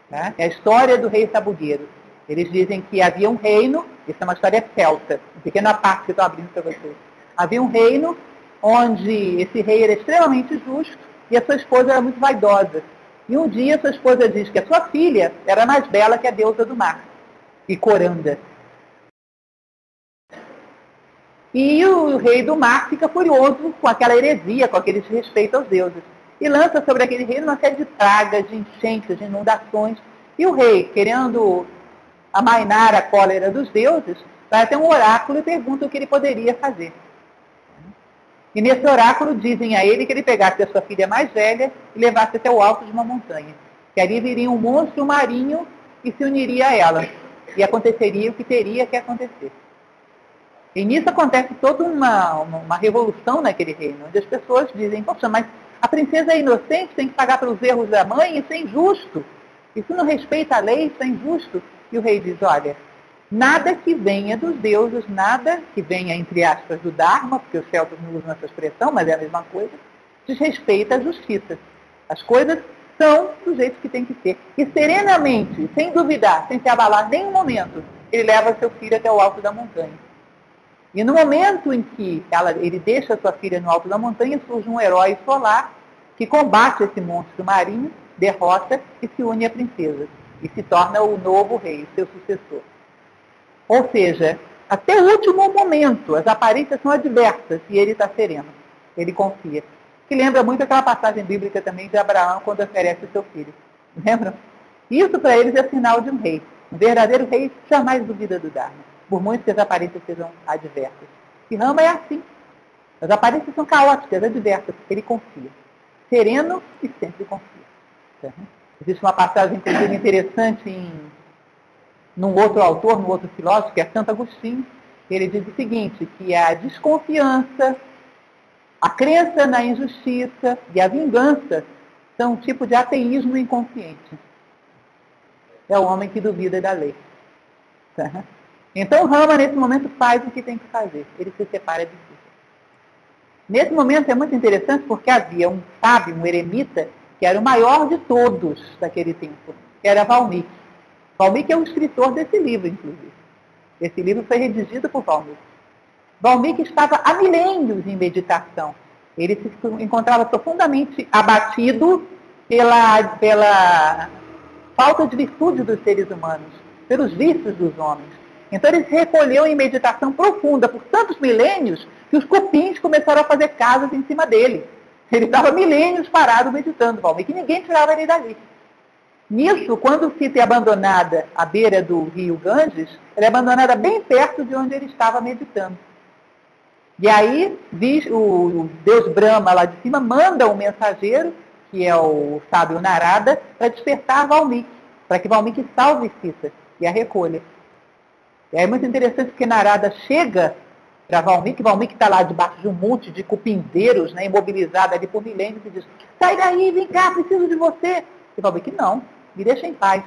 [SPEAKER 1] Né? É a história do rei sabugueiro. Eles dizem que havia um reino, isso é uma história celta, uma pequena parte que estou abrindo para vocês. Havia um reino onde esse rei era extremamente justo e a sua esposa era muito vaidosa. E um dia sua esposa diz que a sua filha era mais bela que a deusa do mar, e Coranda. E o rei do mar fica furioso com aquela heresia, com aquele desrespeito aos deuses e lança sobre aquele reino uma série de pragas, de enchentes, de inundações. E o rei, querendo amainar a cólera dos deuses, vai até um oráculo e pergunta o que ele poderia fazer. E nesse oráculo dizem a ele que ele pegasse a sua filha mais velha e levasse até o alto de uma montanha. Que ali viria um monstro marinho e se uniria a ela. E aconteceria o que teria que acontecer. E nisso acontece toda uma, uma, revolução naquele reino, onde as pessoas dizem, poxa, mas a princesa é inocente, tem que pagar pelos erros da mãe, isso é injusto. Isso não respeita a lei, isso é injusto. E o rei diz, olha, nada que venha dos deuses, nada que venha, entre aspas, do Dharma, porque os celtas não usam essa expressão, mas é a mesma coisa, desrespeita a justiça. As coisas são do jeito que tem que ser. E serenamente, sem duvidar, sem se abalar nem um momento, ele leva seu filho até o alto da montanha. E no momento em que ela, ele deixa sua filha no alto da montanha, surge um herói solar que combate esse monstro marinho, derrota e se une à princesa. E se torna o novo rei, seu sucessor. Ou seja, até o último momento, as aparências são adversas e ele está sereno. Ele confia. Que lembra muito aquela passagem bíblica também de Abraão quando oferece o seu filho. Lembram? Isso para eles é sinal de um rei. Um verdadeiro rei jamais duvida do Dharma por muito que as aparências sejam adversas. E Rama é assim. As aparências são caóticas, adversas, ele confia. Sereno e sempre confia. Uhum. Existe uma passagem, interessante em num outro autor, num outro filósofo, que é Santo Agostinho, ele diz o seguinte, que a desconfiança, a crença na injustiça e a vingança são um tipo de ateísmo inconsciente. É o homem que duvida da lei. Uhum. Então Rama, nesse momento, faz o que tem que fazer. Ele se separa de si. Nesse momento é muito interessante porque havia um sábio, um eremita, que era o maior de todos daquele tempo, que era Valmiki. Valmiki é o escritor desse livro, inclusive. Esse livro foi redigido por Valmiki. Valmiki estava há milênios em meditação. Ele se encontrava profundamente abatido pela, pela falta de virtude dos seres humanos, pelos vícios dos homens. Então ele se recolheu em meditação profunda por tantos milênios que os cupins começaram a fazer casas em cima dele. Ele estava milênios parado meditando, Valmir, que ninguém tirava ele dali. Nisso, quando Sita é abandonada à beira do rio Ganges, ela é abandonada bem perto de onde ele estava meditando. E aí, o Deus Brahma lá de cima manda um mensageiro, que é o sábio Narada, para despertar Valmiki, para que Valmiki salve Sita e a recolha. É muito interessante porque Narada chega para Valmiki, Valmiki está lá debaixo de um monte de cupindeiros, né, imobilizado ali por milênios, e diz, sai daí, vem cá, preciso de você. E Valmiki, não, me deixa em paz.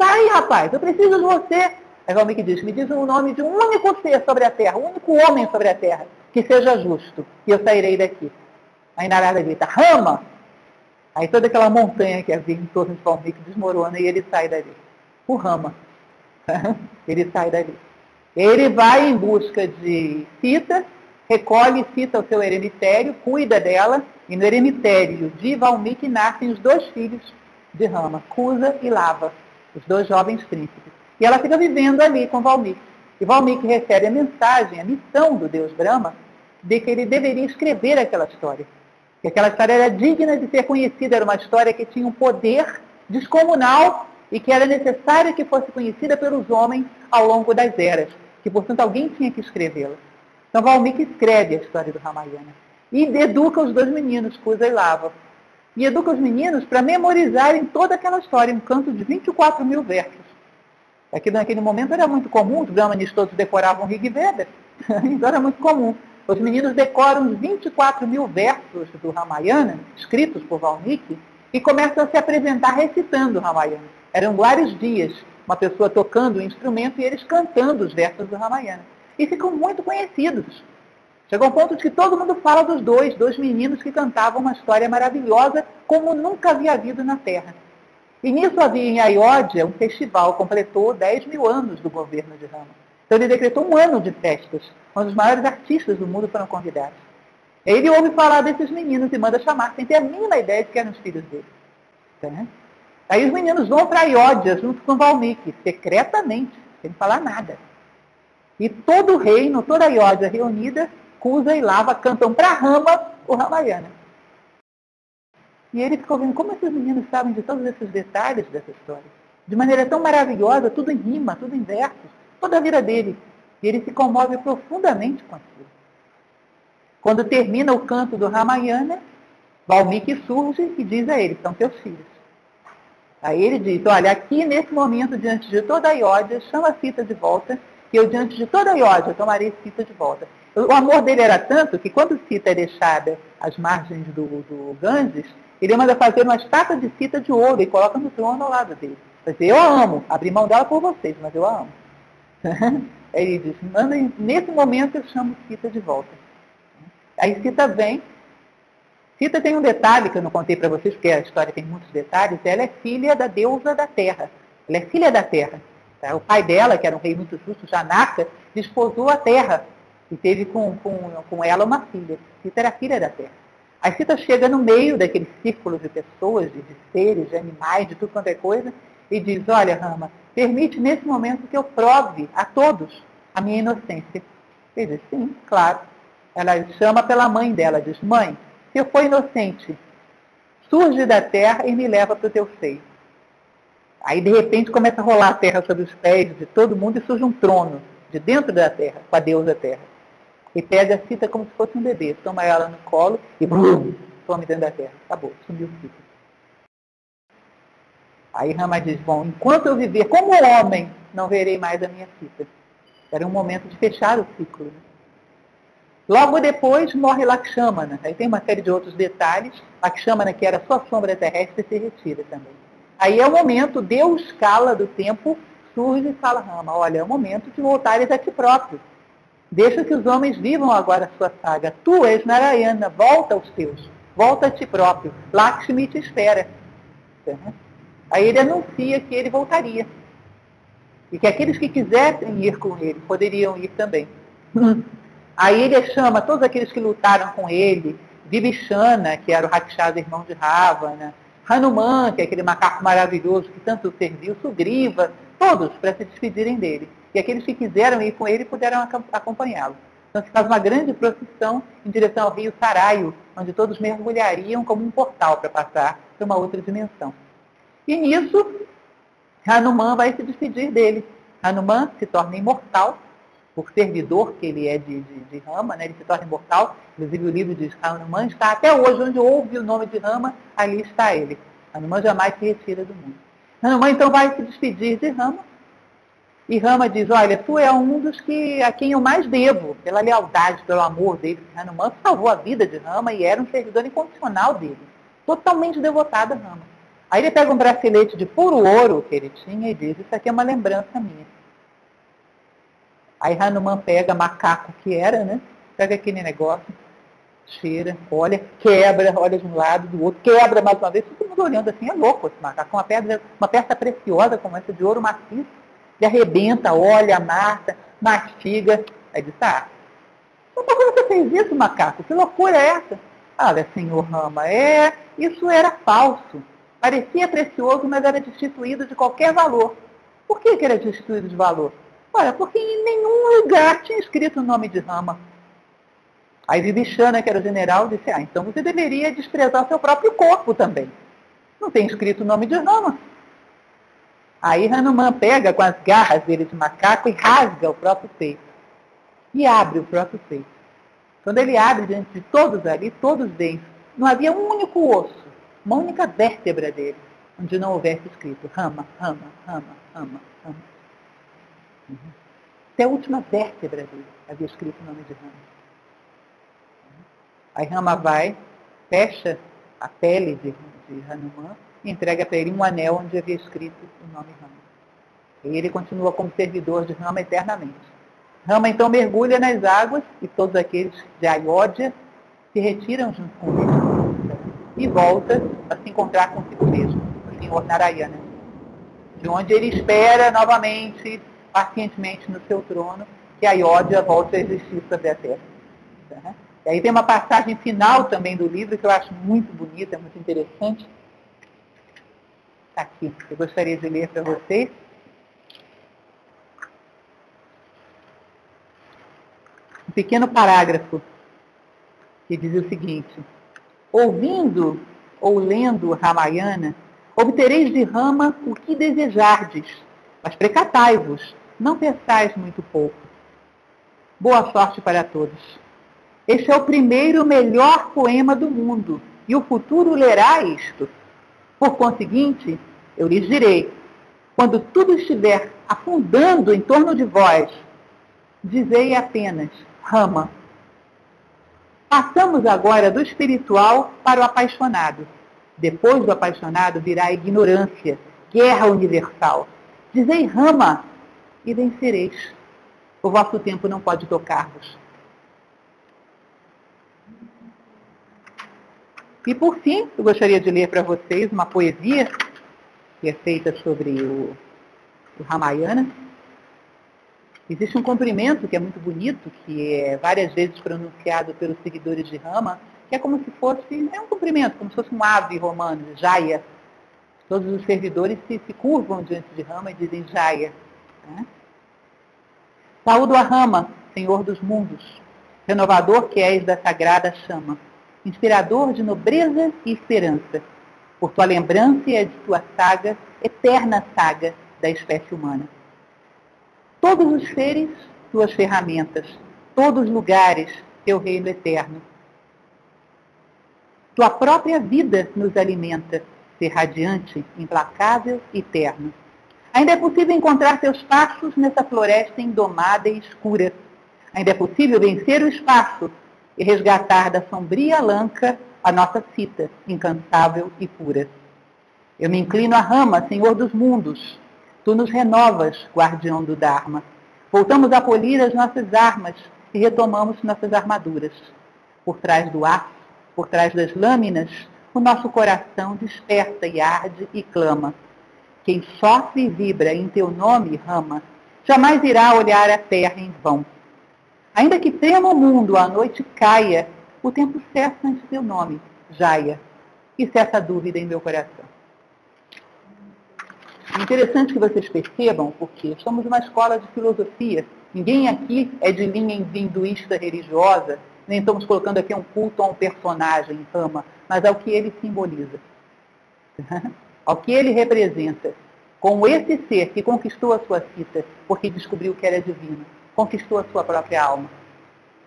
[SPEAKER 1] Sai, rapaz, eu preciso de você. Aí Valmiki diz, me diz o nome de um único ser sobre a terra, um único homem sobre a terra, que seja justo, e eu sairei daqui. Aí Narada grita, Rama! Aí toda aquela montanha que havia em torno de Valmiki desmorona e ele sai dali. O Rama. ele sai dali. Ele vai em busca de Cita, recolhe Cita ao seu eremitério, cuida dela, e no eremitério de Valmiki nascem os dois filhos de Rama, Cusa e Lava, os dois jovens príncipes. E ela fica vivendo ali com Valmiki. E Valmiki recebe a mensagem, a missão do deus Brahma, de que ele deveria escrever aquela história. Que aquela história era digna de ser conhecida, era uma história que tinha um poder descomunal e que era necessária que fosse conhecida pelos homens ao longo das eras, que, portanto, alguém tinha que escrevê-la. Então Valmiki escreve a história do Ramayana e educa os dois meninos, Kusa e Lava. E educa os meninos para memorizarem toda aquela história, um canto de 24 mil versos. Aqui naquele momento era muito comum, os brahmanes todos decoravam Rig Veda, então era muito comum. Os meninos decoram os 24 mil versos do Ramayana, escritos por Valmiki, e começam a se apresentar recitando o Ramayana. Eram vários dias, uma pessoa tocando o instrumento e eles cantando os versos do Ramayana. E ficam muito conhecidos. Chegou ao ponto que todo mundo fala dos dois, dois meninos que cantavam uma história maravilhosa como nunca havia havido na Terra. E nisso havia em Ayodhya um festival, completou 10 mil anos do governo de Rama. Então ele decretou um ano de festas, onde os maiores artistas do mundo foram convidados. Ele ouve falar desses meninos e manda chamar, sem ter a mínima ideia de que eram os filhos dele. Né? Aí os meninos vão para Iódia junto com Valmiki, secretamente, sem falar nada. E todo o reino, toda a Iódia reunida, Cusa e Lava cantam para Rama o Ramayana. E ele ficou vendo como esses meninos sabem de todos esses detalhes dessa história. De maneira tão maravilhosa, tudo em rima, tudo em versos, toda a vida dele. E ele se comove profundamente com aquilo. Quando termina o canto do Ramayana, Valmiki surge e diz a ele, são teus filhos. Aí ele diz, olha, aqui nesse momento, diante de toda a Iódia, chama a Sita de volta, que eu diante de toda a Iódia tomarei Sita de volta. O amor dele era tanto que quando Sita é deixada às margens do, do Ganges, ele manda fazer uma estátua de Sita de ouro e coloca no trono ao lado dele. Vai dizer, eu a amo, abri mão dela por vocês, mas eu a amo. ele diz, nesse momento eu chamo Sita de volta. Aí Sita vem, Sita tem um detalhe que eu não contei para vocês, porque a história tem muitos detalhes. Ela é filha da deusa da terra. Ela é filha da terra. Tá? O pai dela, que era um rei muito justo, Janaka, desposou a terra e teve com, com, com ela uma filha. Sita era filha da terra. A Sita chega no meio daquele círculo de pessoas, de, de seres, de animais, de tudo quanto é coisa, e diz, olha, Rama, permite nesse momento que eu prove a todos a minha inocência. Ele diz, sim, claro. Ela chama pela mãe dela, diz, mãe, se eu for inocente, surge da terra e me leva para o teu seio. Aí, de repente, começa a rolar a terra sobre os pés de todo mundo e surge um trono de dentro da terra, com a deusa terra. E pega a Cita como se fosse um bebê, toma ela no colo e brum, some dentro da terra. Acabou, sumiu Cita. Aí Rama diz, bom, enquanto eu viver como homem, não verei mais a minha Cita. Era um momento de fechar o ciclo. Né? Logo depois morre Lakshmana. Aí tem uma série de outros detalhes. Lakshmana, que era sua sombra terrestre, se retira também. Aí é o momento, Deus escala do tempo, surge e fala, Rama, olha, é o momento de voltares a ti próprio. Deixa que os homens vivam agora a sua saga. Tu és Narayana, volta aos teus. Volta a ti próprio. Lakshmi te espera. Aí ele anuncia que ele voltaria. E que aqueles que quisessem ir com ele poderiam ir também. Aí ele chama todos aqueles que lutaram com ele, Vibhishana, que era o Rakshasa, irmão de Ravana, Hanuman, que é aquele macaco maravilhoso que tanto serviu, Sugriva, todos para se despedirem dele. E aqueles que quiseram ir com ele puderam acompanhá-lo. Então se faz uma grande procissão em direção ao rio Saraio, onde todos mergulhariam como um portal para passar para uma outra dimensão. E nisso, Hanuman vai se despedir dele. Hanuman se torna imortal por servidor que ele é de, de, de Rama, né? ele se torna imortal. Inclusive o livro de Hanuman está até hoje, onde ouve o nome de Rama, ali está ele. Hanuman jamais se retira do mundo. Hanuman então vai se despedir de Rama. E Rama diz, olha, tu é um dos que, a quem eu mais devo, pela lealdade, pelo amor dele. Hanuman salvou a vida de Rama e era um servidor incondicional dele. Totalmente devotado a Rama. Aí ele pega um bracelete de puro ouro que ele tinha e diz, isso aqui é uma lembrança minha. Aí Hanuman pega macaco que era, né? Pega aquele negócio, cheira, olha, quebra, olha de um lado, do outro, quebra mais uma vez, todo mundo olhando assim, é louco esse macaco, uma pedra, uma peça preciosa como essa de ouro maciço, e arrebenta, olha, amassa, mastiga. Aí diz, tá, por que você fez isso, macaco? Que loucura é essa? Olha, senhor Rama, é, isso era falso. Parecia precioso, mas era destituído de qualquer valor. Por que, que era destituído de valor? Olha, porque em nenhum lugar tinha escrito o nome de Rama. Aí Vibhishana, que era o general, disse, ah, então você deveria desprezar seu próprio corpo também. Não tem escrito o nome de Rama. Aí Hanuman pega com as garras dele de macaco e rasga o próprio peito. e abre o próprio peito. Quando ele abre diante de todos ali, todos dentro, não havia um único osso, uma única vértebra dele, onde não houvesse escrito Rama, Rama, Rama, Rama, Rama. Uhum. Até a última vértebra dele havia escrito o nome de Rama. Aí Rama vai, fecha a pele de, de Hanuman e entrega para ele um anel onde havia escrito o nome Rama. E ele continua como servidor de Rama eternamente. Rama então mergulha nas águas e todos aqueles de Ayodhya se retiram junto com ele e volta a se encontrar consigo mesmo, o Senhor Narayana, de onde ele espera novamente, pacientemente no seu trono, que Ayodhya volte a existir sobre a terra. E aí tem uma passagem final também do livro que eu acho muito bonita, muito interessante. Está aqui, eu gostaria de ler para vocês. um pequeno parágrafo que diz o seguinte: Ouvindo ou lendo Ramayana, obtereis de Rama o que desejardes, mas precatai-vos, não pensais muito pouco. Boa sorte para todos. Este é o primeiro melhor poema do mundo, e o futuro lerá isto. Por conseguinte, eu lhes direi, quando tudo estiver afundando em torno de vós, dizei apenas, rama. Passamos agora do espiritual para o apaixonado. Depois do apaixonado virá a ignorância, guerra universal. Dizei rama e vencereis. O vosso tempo não pode tocar-vos. E por fim, eu gostaria de ler para vocês uma poesia que é feita sobre o, o Ramayana. Existe um cumprimento que é muito bonito, que é várias vezes pronunciado pelos seguidores de Rama, que é como se fosse, é um cumprimento, como se fosse um ave romano, Jaya. Todos os servidores se, se curvam diante de Rama e dizem Jaya. Né? Saúdo a Rama, Senhor dos mundos, renovador que és da sagrada chama, inspirador de nobreza e esperança, por tua lembrança e de tua saga, eterna saga da espécie humana. Todos os seres, tuas ferramentas. Todos os lugares, teu reino eterno. Tua própria vida nos alimenta, ser radiante, implacável e terno. Ainda é possível encontrar teus passos nessa floresta indomada e escura. Ainda é possível vencer o espaço e resgatar da sombria lanca a nossa cita, incansável e pura. Eu me inclino à rama, Senhor dos mundos, Tu nos renovas, guardião do Dharma. Voltamos a polir as nossas armas e retomamos nossas armaduras. Por trás do aço, por trás das lâminas, o nosso coração desperta e arde e clama. Quem sofre e vibra em teu nome, Rama, jamais irá olhar a terra em vão. Ainda que trema o mundo, a noite caia, o tempo cessa ante teu nome, Jaya, e cessa a dúvida em meu coração. Interessante que vocês percebam, porque estamos numa escola de filosofia. Ninguém aqui é de linha hinduísta religiosa, nem estamos colocando aqui um culto a um personagem, Rama, mas ao que ele simboliza, ao que ele representa. Como esse ser que conquistou a sua cita, porque descobriu que era divino, conquistou a sua própria alma.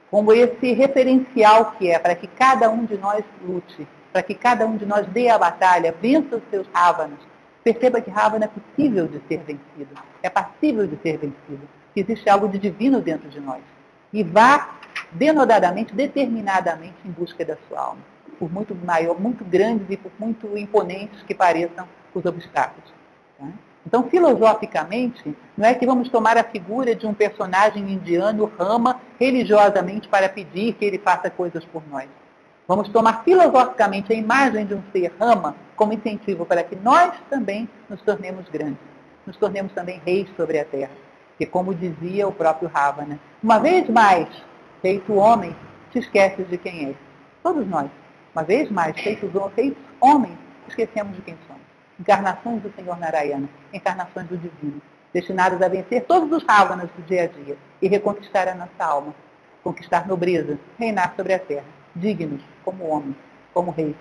[SPEAKER 1] Como esse referencial que é para que cada um de nós lute, para que cada um de nós dê a batalha, vença os seus rávanos, Perceba que Ravana é possível de ser vencido, é passível de ser vencido, que existe algo de divino dentro de nós. E vá denodadamente, determinadamente em busca da sua alma, por muito maior, muito grandes e por muito imponentes que pareçam os obstáculos. Tá? Então, filosoficamente, não é que vamos tomar a figura de um personagem indiano, Rama, religiosamente para pedir que ele faça coisas por nós. Vamos tomar filosoficamente a imagem de um ser rama como incentivo para que nós também nos tornemos grandes, nos tornemos também reis sobre a terra. Que como dizia o próprio Ravana, uma vez mais, feito homem, te esqueces de quem és. Todos nós, uma vez mais, feitos, feitos homens, esquecemos de quem somos. Encarnações do Senhor Narayana, encarnações do Divino, destinadas a vencer todos os Ravanas do dia a dia e reconquistar a nossa alma, conquistar nobreza, reinar sobre a terra dignos como homens, como reis.